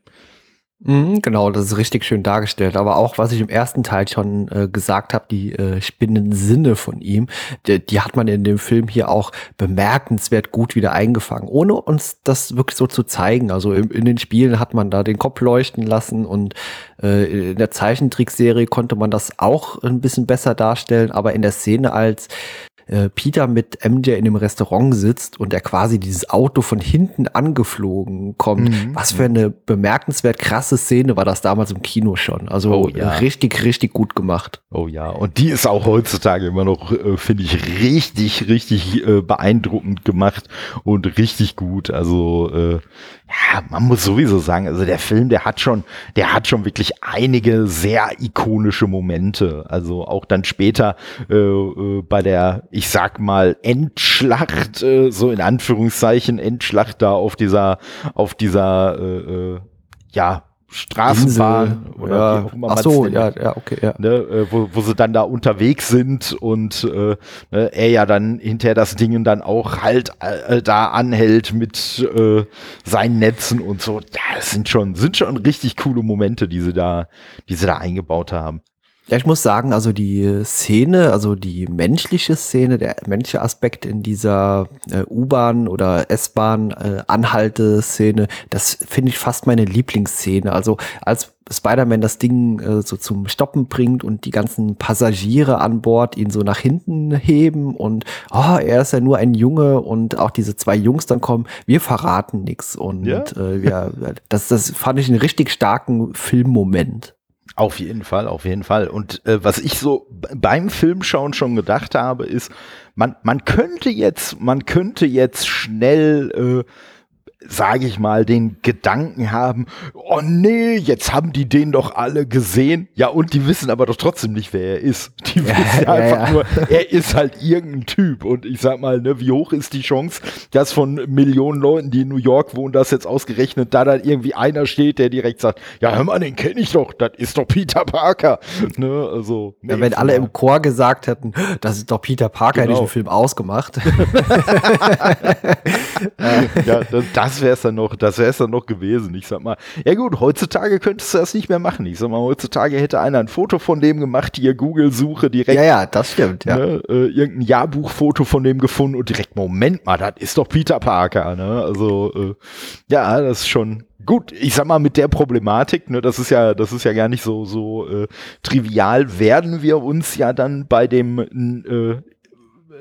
B: Mhm, genau, das ist richtig schön dargestellt. Aber auch, was ich im ersten Teil schon äh, gesagt habe, die äh, Spinnensinne von ihm, die, die, hat man in dem Film hier auch bemerkenswert gut wieder eingefangen, ohne uns das wirklich so zu zeigen. Also in, in den Spielen hat man da den Kopf leuchten lassen und äh, in der Zeichentrickserie konnte man das auch ein bisschen besser darstellen, aber in der Szene als äh, Peter mit MJ in dem Restaurant sitzt und er quasi dieses Auto von hinten angeflogen kommt. Mhm. Was für eine bemerkenswert krasse Szene war das damals im Kino schon. Also oh, ja. richtig, richtig gut gemacht.
A: Oh ja, und die ist auch heutzutage immer noch, äh, finde ich, richtig, richtig äh, beeindruckend gemacht und richtig gut. Also äh, ja, man muss sowieso sagen, also der Film, der hat schon, der hat schon wirklich einige sehr ikonische Momente. Also auch dann später äh, äh, bei der, ich sag mal, Endschlacht, äh, so in Anführungszeichen, Endschlacht da auf dieser, auf dieser, äh, äh, ja, Straßenbahn
B: Insel, oder ja. wie auch immer Ach so, ja, ja, okay, ja.
A: Ne, äh, wo, wo sie dann da unterwegs sind und äh, ne, er ja dann hinterher das Ding dann auch halt äh, da anhält mit äh, seinen Netzen und so. Ja, das sind schon, sind schon richtig coole Momente, die sie da, die sie da eingebaut haben.
B: Ja, ich muss sagen, also die Szene, also die menschliche Szene, der menschliche Aspekt in dieser äh, U-Bahn oder S-Bahn äh, Anhalte-Szene, das finde ich fast meine Lieblingsszene. Also als Spider-Man das Ding äh, so zum Stoppen bringt und die ganzen Passagiere an Bord ihn so nach hinten heben und oh, er ist ja nur ein Junge und auch diese zwei Jungs dann kommen, wir verraten nichts und ja? äh, ja, das, das fand ich einen richtig starken Filmmoment.
A: Auf jeden Fall, auf jeden Fall. Und äh, was ich so beim Filmschauen schon gedacht habe, ist, man, man könnte jetzt, man könnte jetzt schnell äh, sage ich mal, den Gedanken haben, oh nee, jetzt haben die den doch alle gesehen. Ja, und die wissen aber doch trotzdem nicht, wer er ist. Die ja, wissen ja, einfach ja. nur, er ist halt irgendein Typ. Und ich sag mal, ne, wie hoch ist die Chance, dass von Millionen Leuten, die in New York wohnen, das jetzt ausgerechnet, da dann irgendwie einer steht, der direkt sagt, ja, hör mal, den kenne ich doch, das ist doch Peter Parker. Ne, also,
B: nee, ja, wenn alle im Chor gesagt hätten, das ist doch Peter Parker, genau. hätte ich den Film ausgemacht.
A: ja, das, das das wäre es dann noch, das wäre es dann noch gewesen. Ich sag mal, ja gut, heutzutage könntest du das nicht mehr machen. Ich sag mal, heutzutage hätte einer ein Foto von dem gemacht, hier Google-Suche direkt.
B: Ja, ja, das stimmt, ja.
A: Ne, äh, irgendein Jahrbuchfoto von dem gefunden und direkt, Moment mal, das ist doch Peter Parker, ne? Also, äh, ja, das ist schon, Gut, ich sag mal mit der Problematik, ne, das ist ja, das ist ja gar nicht so so äh, trivial. Werden wir uns ja dann bei dem äh,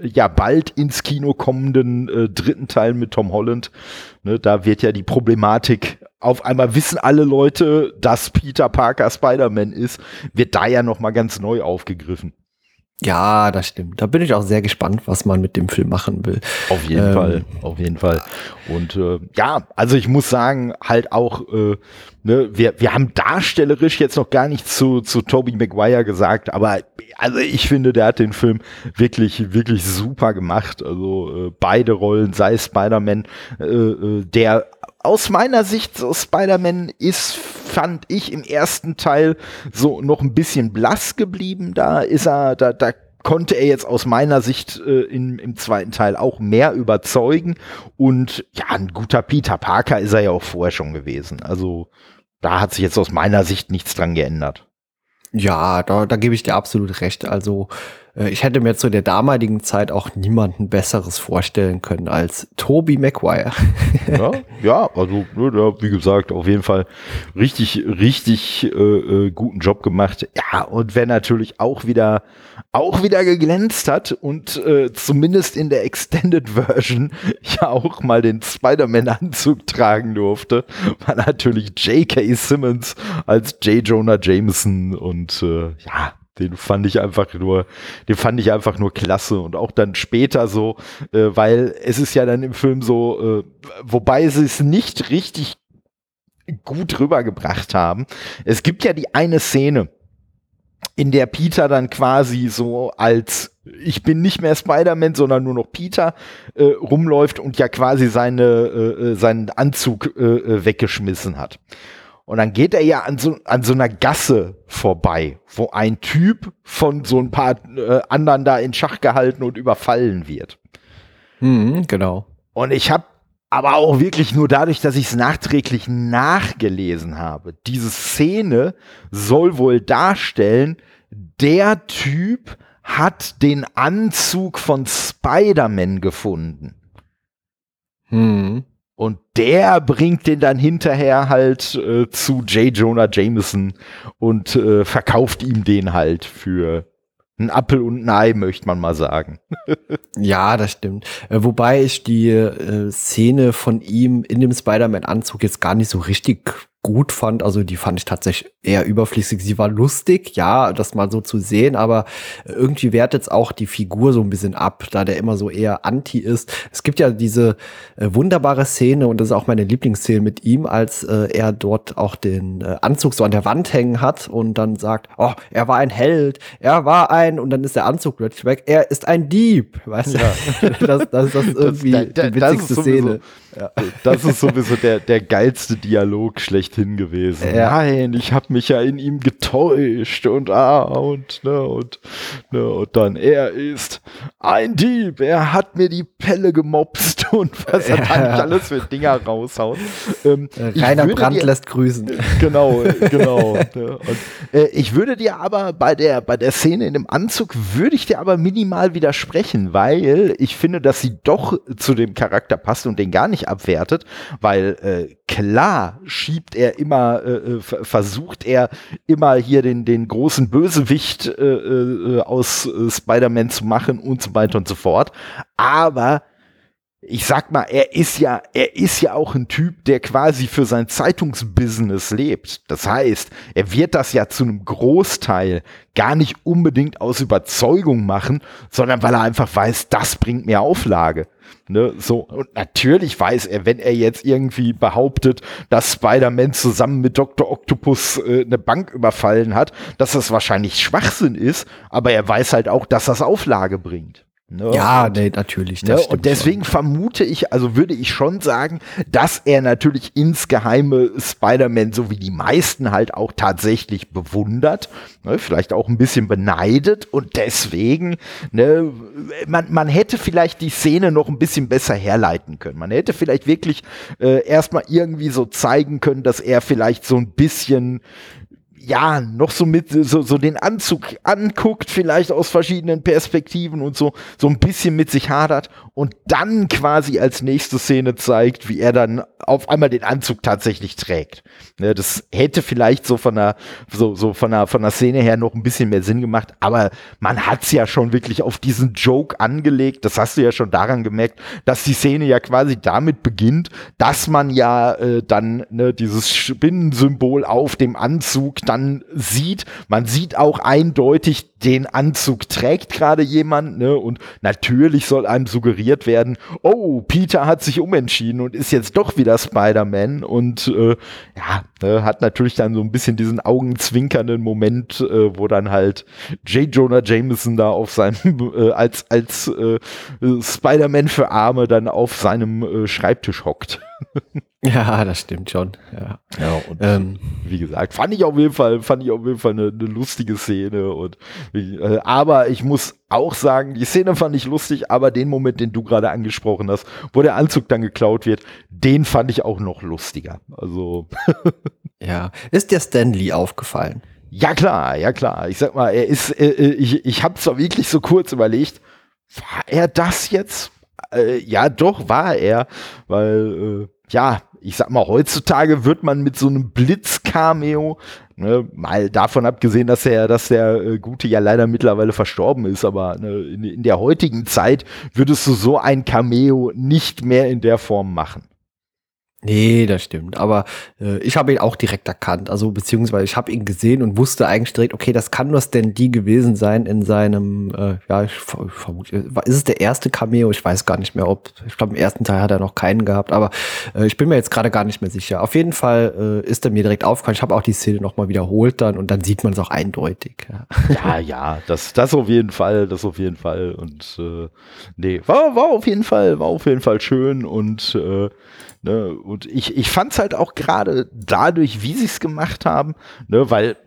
A: ja bald ins Kino kommenden äh, dritten Teil mit Tom Holland. Ne, da wird ja die Problematik, auf einmal wissen alle Leute, dass Peter Parker Spider-Man ist, wird da ja nochmal ganz neu aufgegriffen.
B: Ja, das stimmt. Da bin ich auch sehr gespannt, was man mit dem Film machen will.
A: Auf jeden ähm, Fall, auf jeden Fall. Und äh, ja, also ich muss sagen, halt auch, äh, ne, wir, wir haben darstellerisch jetzt noch gar nichts zu, zu Tobey Maguire gesagt, aber also ich finde, der hat den Film wirklich, wirklich super gemacht. Also äh, beide Rollen, sei Spider-Man, äh, äh, der aus meiner Sicht so Spider-Man ist, fand ich im ersten Teil so noch ein bisschen blass geblieben. Da ist er, da, da konnte er jetzt aus meiner Sicht äh, in, im zweiten Teil auch mehr überzeugen. Und ja, ein guter Peter Parker ist er ja auch vorher schon gewesen. Also da hat sich jetzt aus meiner Sicht nichts dran geändert.
B: Ja, da, da gebe ich dir absolut recht. Also ich hätte mir zu der damaligen Zeit auch niemanden Besseres vorstellen können als Toby Maguire.
A: ja, ja, also ne, wie gesagt, auf jeden Fall richtig, richtig äh, äh, guten Job gemacht. Ja, und wer natürlich auch wieder, auch wieder geglänzt hat und äh, zumindest in der Extended Version ja auch mal den Spider-Man-Anzug tragen durfte, war natürlich J.K. Simmons als J. Jonah Jameson und äh, ja, den fand ich einfach nur, den fand ich einfach nur klasse und auch dann später so, äh, weil es ist ja dann im Film so, äh, wobei sie es nicht richtig gut rübergebracht haben. Es gibt ja die eine Szene, in der Peter dann quasi so als ich bin nicht mehr Spider-Man, sondern nur noch Peter äh, rumläuft und ja quasi seine, äh, äh seinen Anzug äh, äh, weggeschmissen hat. Und dann geht er ja an so, an so einer Gasse vorbei, wo ein Typ von so ein paar äh, anderen da in Schach gehalten und überfallen wird.
B: Mhm, genau.
A: Und ich habe aber auch wirklich nur dadurch, dass ich es nachträglich nachgelesen habe. Diese Szene soll wohl darstellen, der Typ hat den Anzug von Spider-Man gefunden.
B: Hm.
A: Und der bringt den dann hinterher halt äh, zu J. Jonah Jameson und äh, verkauft ihm den halt für ein Appel und ein Ei, möchte man mal sagen.
B: ja, das stimmt. Äh, wobei ich die äh, Szene von ihm in dem Spider-Man-Anzug jetzt gar nicht so richtig gut fand. Also die fand ich tatsächlich eher überflüssig. Sie war lustig, ja, das mal so zu sehen, aber irgendwie wertet es auch die Figur so ein bisschen ab, da der immer so eher anti ist. Es gibt ja diese äh, wunderbare Szene und das ist auch meine Lieblingsszene mit ihm, als äh, er dort auch den äh, Anzug so an der Wand hängen hat und dann sagt, oh, er war ein Held, er war ein, und dann ist der Anzug plötzlich weg, er ist ein Dieb, weißt du? Ja. das, das, das ist irgendwie das, da, die witzigste Szene.
A: Ja. Das ist sowieso der, der geilste Dialog schlechthin gewesen. Ja. Nein, ich habe mich ja in ihm getäuscht und ah und ne und ne und dann er ist ein Dieb. Er hat mir die Pelle gemopst und was er ja. dann alles für Dinger raushaut.
B: Ähm, Rainer Brandt dir, lässt grüßen.
A: Genau, genau. ne, und, äh, ich würde dir aber bei der bei der Szene in dem Anzug würde ich dir aber minimal widersprechen, weil ich finde, dass sie doch zu dem Charakter passt und den gar nicht abwertet, weil äh, klar schiebt er immer, äh, äh versucht er immer hier den, den großen Bösewicht äh, äh, aus äh, Spider-Man zu machen und so weiter und so fort. Aber ich sag mal, er ist ja, er ist ja auch ein Typ, der quasi für sein Zeitungsbusiness lebt. Das heißt, er wird das ja zu einem Großteil gar nicht unbedingt aus Überzeugung machen, sondern weil er einfach weiß, das bringt mir Auflage. Ne, so, und natürlich weiß er, wenn er jetzt irgendwie behauptet, dass Spider-Man zusammen mit Dr. Octopus äh, eine Bank überfallen hat, dass das wahrscheinlich Schwachsinn ist, aber er weiß halt auch, dass das Auflage bringt.
B: Ne? Ja, nee, natürlich.
A: Ne? Und deswegen schon. vermute ich, also würde ich schon sagen, dass er natürlich insgeheime Spider-Man, so wie die meisten halt auch tatsächlich bewundert, ne? vielleicht auch ein bisschen beneidet und deswegen, ne, man, man hätte vielleicht die Szene noch ein bisschen besser herleiten können. Man hätte vielleicht wirklich äh, erstmal irgendwie so zeigen können, dass er vielleicht so ein bisschen ja, noch so mit, so, so den Anzug anguckt, vielleicht aus verschiedenen Perspektiven und so, so ein bisschen mit sich hadert und dann quasi als nächste Szene zeigt, wie er dann auf einmal den Anzug tatsächlich trägt. Ne, das hätte vielleicht so von der, so, so von der, von der Szene her noch ein bisschen mehr Sinn gemacht, aber man hat's ja schon wirklich auf diesen Joke angelegt. Das hast du ja schon daran gemerkt, dass die Szene ja quasi damit beginnt, dass man ja äh, dann ne, dieses Spinnensymbol auf dem Anzug dann sieht. Man sieht auch eindeutig, den Anzug trägt gerade jemand, ne? Und natürlich soll einem suggeriert werden, oh, Peter hat sich umentschieden und ist jetzt doch wieder Spider-Man und äh, ja, ne, hat natürlich dann so ein bisschen diesen augenzwinkernden Moment, äh, wo dann halt J. Jonah Jameson da auf seinem, äh, als, als äh, Spider-Man für Arme dann auf seinem äh, Schreibtisch hockt.
B: Ja, das stimmt schon. Ja,
A: ja und ähm, wie gesagt, fand ich auf jeden Fall, fand ich auf jeden Fall eine, eine lustige Szene. Und äh, aber ich muss auch sagen, die Szene fand ich lustig, aber den Moment, den du gerade angesprochen hast, wo der Anzug dann geklaut wird, den fand ich auch noch lustiger. Also
B: Ja. Ist dir Stanley aufgefallen?
A: Ja klar, ja klar. Ich sag mal, er ist, äh, äh ich, ich habe zwar wirklich so kurz überlegt, war er das jetzt? Äh, ja, doch, war er, weil, äh, ja, ich sag mal, heutzutage wird man mit so einem Blitz-Cameo, ne, mal davon abgesehen, dass er, dass der äh, Gute ja leider mittlerweile verstorben ist, aber ne, in, in der heutigen Zeit würdest du so ein Cameo nicht mehr in der Form machen.
B: Nee, das stimmt. Aber äh, ich habe ihn auch direkt erkannt. Also beziehungsweise ich habe ihn gesehen und wusste eigentlich direkt, okay, das kann nur Stan Lee gewesen sein in seinem, äh, ja, ich vermute, ist es der erste Cameo? Ich weiß gar nicht mehr, ob, ich glaube im ersten Teil hat er noch keinen gehabt, aber äh, ich bin mir jetzt gerade gar nicht mehr sicher. Auf jeden Fall äh, ist er mir direkt aufgefallen. Ich habe auch die Szene nochmal wiederholt dann und dann sieht man es auch eindeutig.
A: Ja. ja, ja, das, das auf jeden Fall, das auf jeden Fall. Und äh, nee, war, war auf jeden Fall, war auf jeden Fall schön und äh, Ne? Und ich, ich fand es halt auch gerade dadurch, wie sie es gemacht haben, ne? weil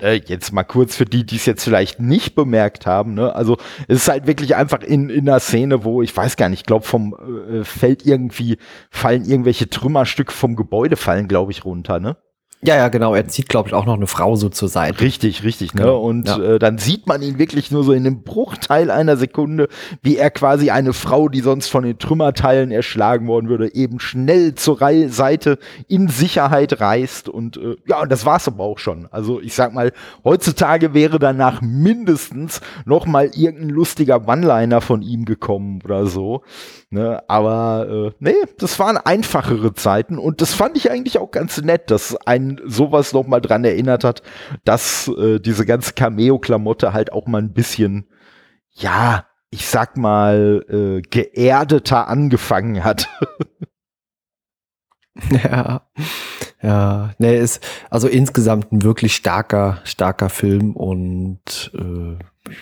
A: äh, jetzt mal kurz für die, die es jetzt vielleicht nicht bemerkt haben, ne? Also es ist halt wirklich einfach in, in einer Szene, wo ich weiß gar nicht, ich glaube vom äh, fällt irgendwie fallen irgendwelche Trümmerstücke vom Gebäude fallen, glaube ich, runter, ne?
B: Ja, ja, genau. Er zieht, glaube ich, auch noch eine Frau so zur Seite.
A: Richtig, richtig. Ne? Genau. Und ja. äh, dann sieht man ihn wirklich nur so in einem Bruchteil einer Sekunde, wie er quasi eine Frau, die sonst von den Trümmerteilen erschlagen worden würde, eben schnell zur Re Seite in Sicherheit reißt. Und äh, ja, und das war's aber auch schon. Also ich sag mal, heutzutage wäre danach mindestens noch mal irgendein lustiger One-Liner von ihm gekommen oder so. Ne? Aber äh, nee, das waren einfachere Zeiten und das fand ich eigentlich auch ganz nett, dass ein sowas noch mal dran erinnert hat, dass äh, diese ganze Cameo-Klamotte halt auch mal ein bisschen, ja, ich sag mal, äh, geerdeter angefangen hat.
B: ja, ja, nee, ist also insgesamt ein wirklich starker, starker Film und äh,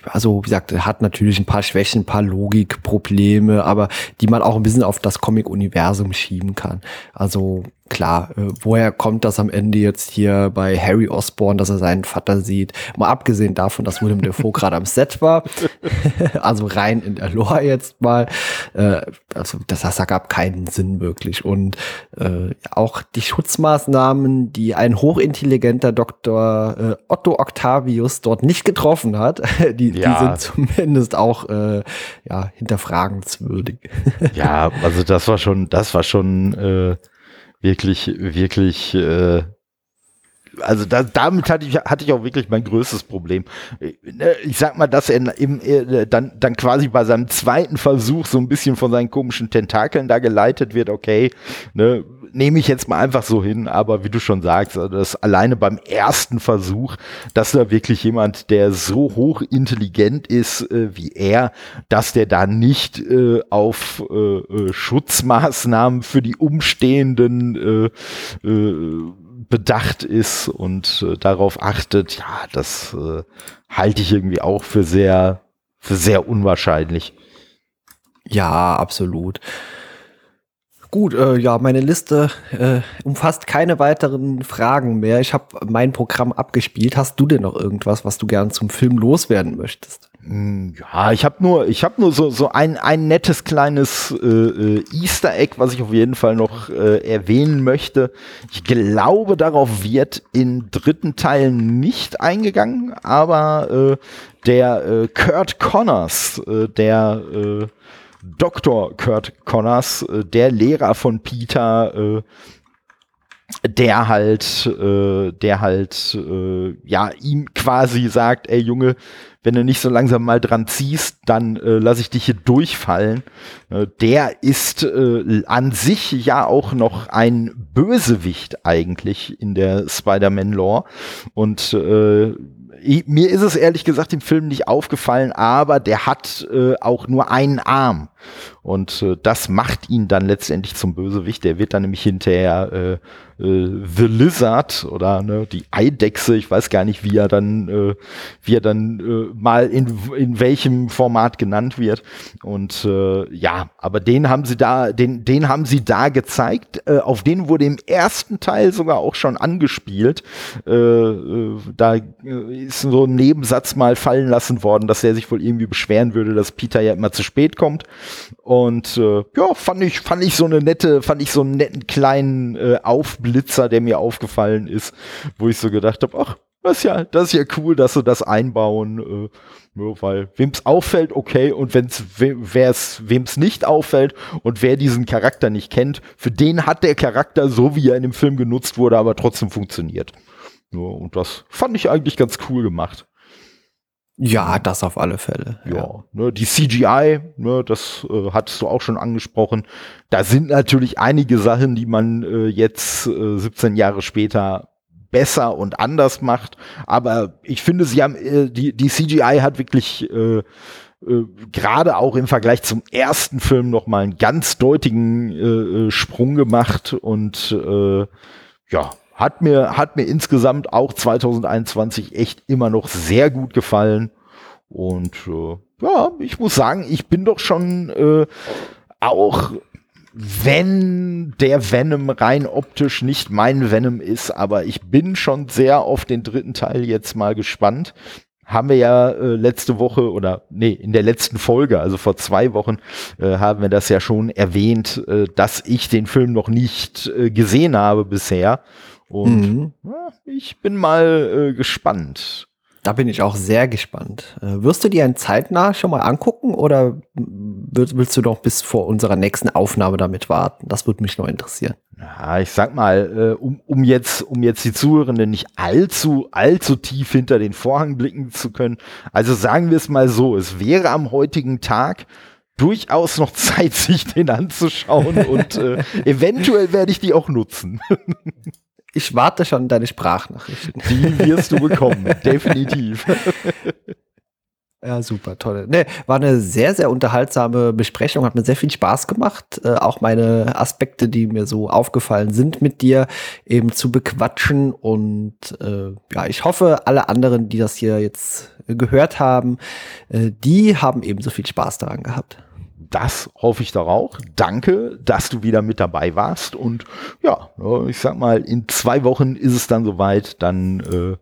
B: also wie gesagt, hat natürlich ein paar Schwächen, ein paar Logikprobleme, aber die man auch ein bisschen auf das Comic-Universum schieben kann. Also klar, äh, woher kommt das am Ende jetzt hier bei Harry Osborne, dass er seinen Vater sieht? Mal abgesehen davon, dass William Defoe gerade am Set war, also rein in der Lore jetzt mal, äh, also das, das ergab keinen Sinn wirklich. Und äh, auch die Schutzmaßnahmen, die ein hochintelligenter Dr. Äh, Otto Octavius dort nicht getroffen hat, die, ja. die sind zumindest auch äh, ja, hinterfragenswürdig.
A: ja, also das war schon, das war schon äh wirklich, wirklich, äh, also da, damit hatte ich, hatte ich auch wirklich mein größtes Problem. Ne, ich sag mal, dass er im, äh, dann, dann quasi bei seinem zweiten Versuch so ein bisschen von seinen komischen Tentakeln da geleitet wird, okay, ne, nehme ich jetzt mal einfach so hin, aber wie du schon sagst, also das alleine beim ersten Versuch, dass da wirklich jemand, der so hoch intelligent ist äh, wie er, dass der da nicht äh, auf äh, äh Schutzmaßnahmen für die Umstehenden äh, äh, bedacht ist und äh, darauf achtet, ja, das äh, halte ich irgendwie auch für sehr, für sehr unwahrscheinlich.
B: Ja, absolut. Gut, äh, ja, meine Liste äh, umfasst keine weiteren Fragen mehr. Ich habe mein Programm abgespielt. Hast du denn noch irgendwas, was du gern zum Film loswerden möchtest?
A: Hm, ja, ich habe nur, ich habe nur so so ein ein nettes kleines äh, äh, Easter Egg, was ich auf jeden Fall noch äh, erwähnen möchte. Ich glaube, darauf wird in dritten Teilen nicht eingegangen, aber äh, der äh, Kurt Connors, äh, der äh, Dr. Kurt Connors, äh, der Lehrer von Peter, äh, der halt, äh, der halt, äh, ja, ihm quasi sagt, ey Junge, wenn du nicht so langsam mal dran ziehst, dann äh, lass ich dich hier durchfallen. Äh, der ist äh, an sich ja auch noch ein Bösewicht eigentlich in der Spider-Man-Lore und äh, mir ist es ehrlich gesagt im Film nicht aufgefallen, aber der hat äh, auch nur einen Arm. Und äh, das macht ihn dann letztendlich zum Bösewicht. Der wird dann nämlich hinterher äh, äh, The Lizard oder ne, die Eidechse, ich weiß gar nicht, wie er dann, äh, wie er dann äh, mal in, in welchem Format genannt wird. Und äh, ja, aber den haben sie da, den, den haben sie da gezeigt. Äh, auf den wurde im ersten Teil sogar auch schon angespielt. Äh, äh, da äh, ist so ein Nebensatz mal fallen lassen worden, dass er sich wohl irgendwie beschweren würde, dass Peter ja immer zu spät kommt. Und äh, ja, fand ich, fand ich so eine nette, fand ich so einen netten kleinen äh, Aufblitzer, der mir aufgefallen ist, wo ich so gedacht habe, ach, das ist ja, das ist ja cool, dass sie das einbauen. Äh, nur weil wem's auffällt, okay, und wenn's wer's wem's nicht auffällt und wer diesen Charakter nicht kennt, für den hat der Charakter so wie er in dem Film genutzt wurde, aber trotzdem funktioniert. Nur und das fand ich eigentlich ganz cool gemacht.
B: Ja, das auf alle Fälle.
A: Ja, ja. Ne, die CGI, ne, das äh, hattest du auch schon angesprochen. Da sind natürlich einige Sachen, die man äh, jetzt äh, 17 Jahre später besser und anders macht. Aber ich finde, sie haben äh, die, die CGI hat wirklich äh, äh, gerade auch im Vergleich zum ersten Film noch mal einen ganz deutigen äh, äh, Sprung gemacht und äh, ja, hat mir, hat mir insgesamt auch 2021 echt immer noch sehr gut gefallen. Und äh, ja, ich muss sagen, ich bin doch schon äh, auch wenn der Venom rein optisch nicht mein Venom ist, aber ich bin schon sehr auf den dritten Teil jetzt mal gespannt. Haben wir ja äh, letzte Woche oder nee, in der letzten Folge, also vor zwei Wochen, äh, haben wir das ja schon erwähnt, äh, dass ich den Film noch nicht äh, gesehen habe bisher. Und mhm. ich bin mal äh, gespannt.
B: Da bin ich auch sehr gespannt. Äh, wirst du dir ein zeitnah schon mal angucken oder willst du doch bis vor unserer nächsten Aufnahme damit warten? Das würde mich noch interessieren.
A: Ja, ich sag mal, äh, um, um, jetzt, um jetzt die Zuhörenden nicht allzu, allzu tief hinter den Vorhang blicken zu können. Also sagen wir es mal so, es wäre am heutigen Tag durchaus noch Zeit, sich den anzuschauen und äh, eventuell werde ich die auch nutzen.
B: Ich warte schon deine Sprachnachrichten.
A: Die wirst du bekommen, definitiv.
B: Ja, super, toll. Nee, war eine sehr, sehr unterhaltsame Besprechung, hat mir sehr viel Spaß gemacht, äh, auch meine Aspekte, die mir so aufgefallen sind, mit dir eben zu bequatschen. Und äh, ja, ich hoffe, alle anderen, die das hier jetzt gehört haben, äh, die haben ebenso viel Spaß daran gehabt
A: das hoffe ich doch auch. Danke, dass du wieder mit dabei warst. Und ja, ich sag mal, in zwei Wochen ist es dann soweit. Dann äh,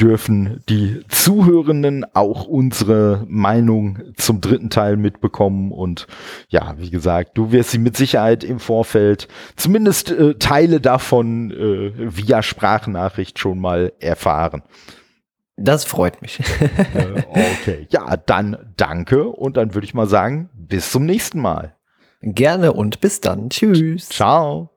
A: dürfen die Zuhörenden auch unsere Meinung zum dritten Teil mitbekommen. Und ja, wie gesagt, du wirst sie mit Sicherheit im Vorfeld zumindest äh, Teile davon äh, via Sprachnachricht schon mal erfahren.
B: Das freut mich.
A: Okay, ja, dann danke und dann würde ich mal sagen, bis zum nächsten Mal.
B: Gerne und bis dann. Tschüss.
A: Ciao.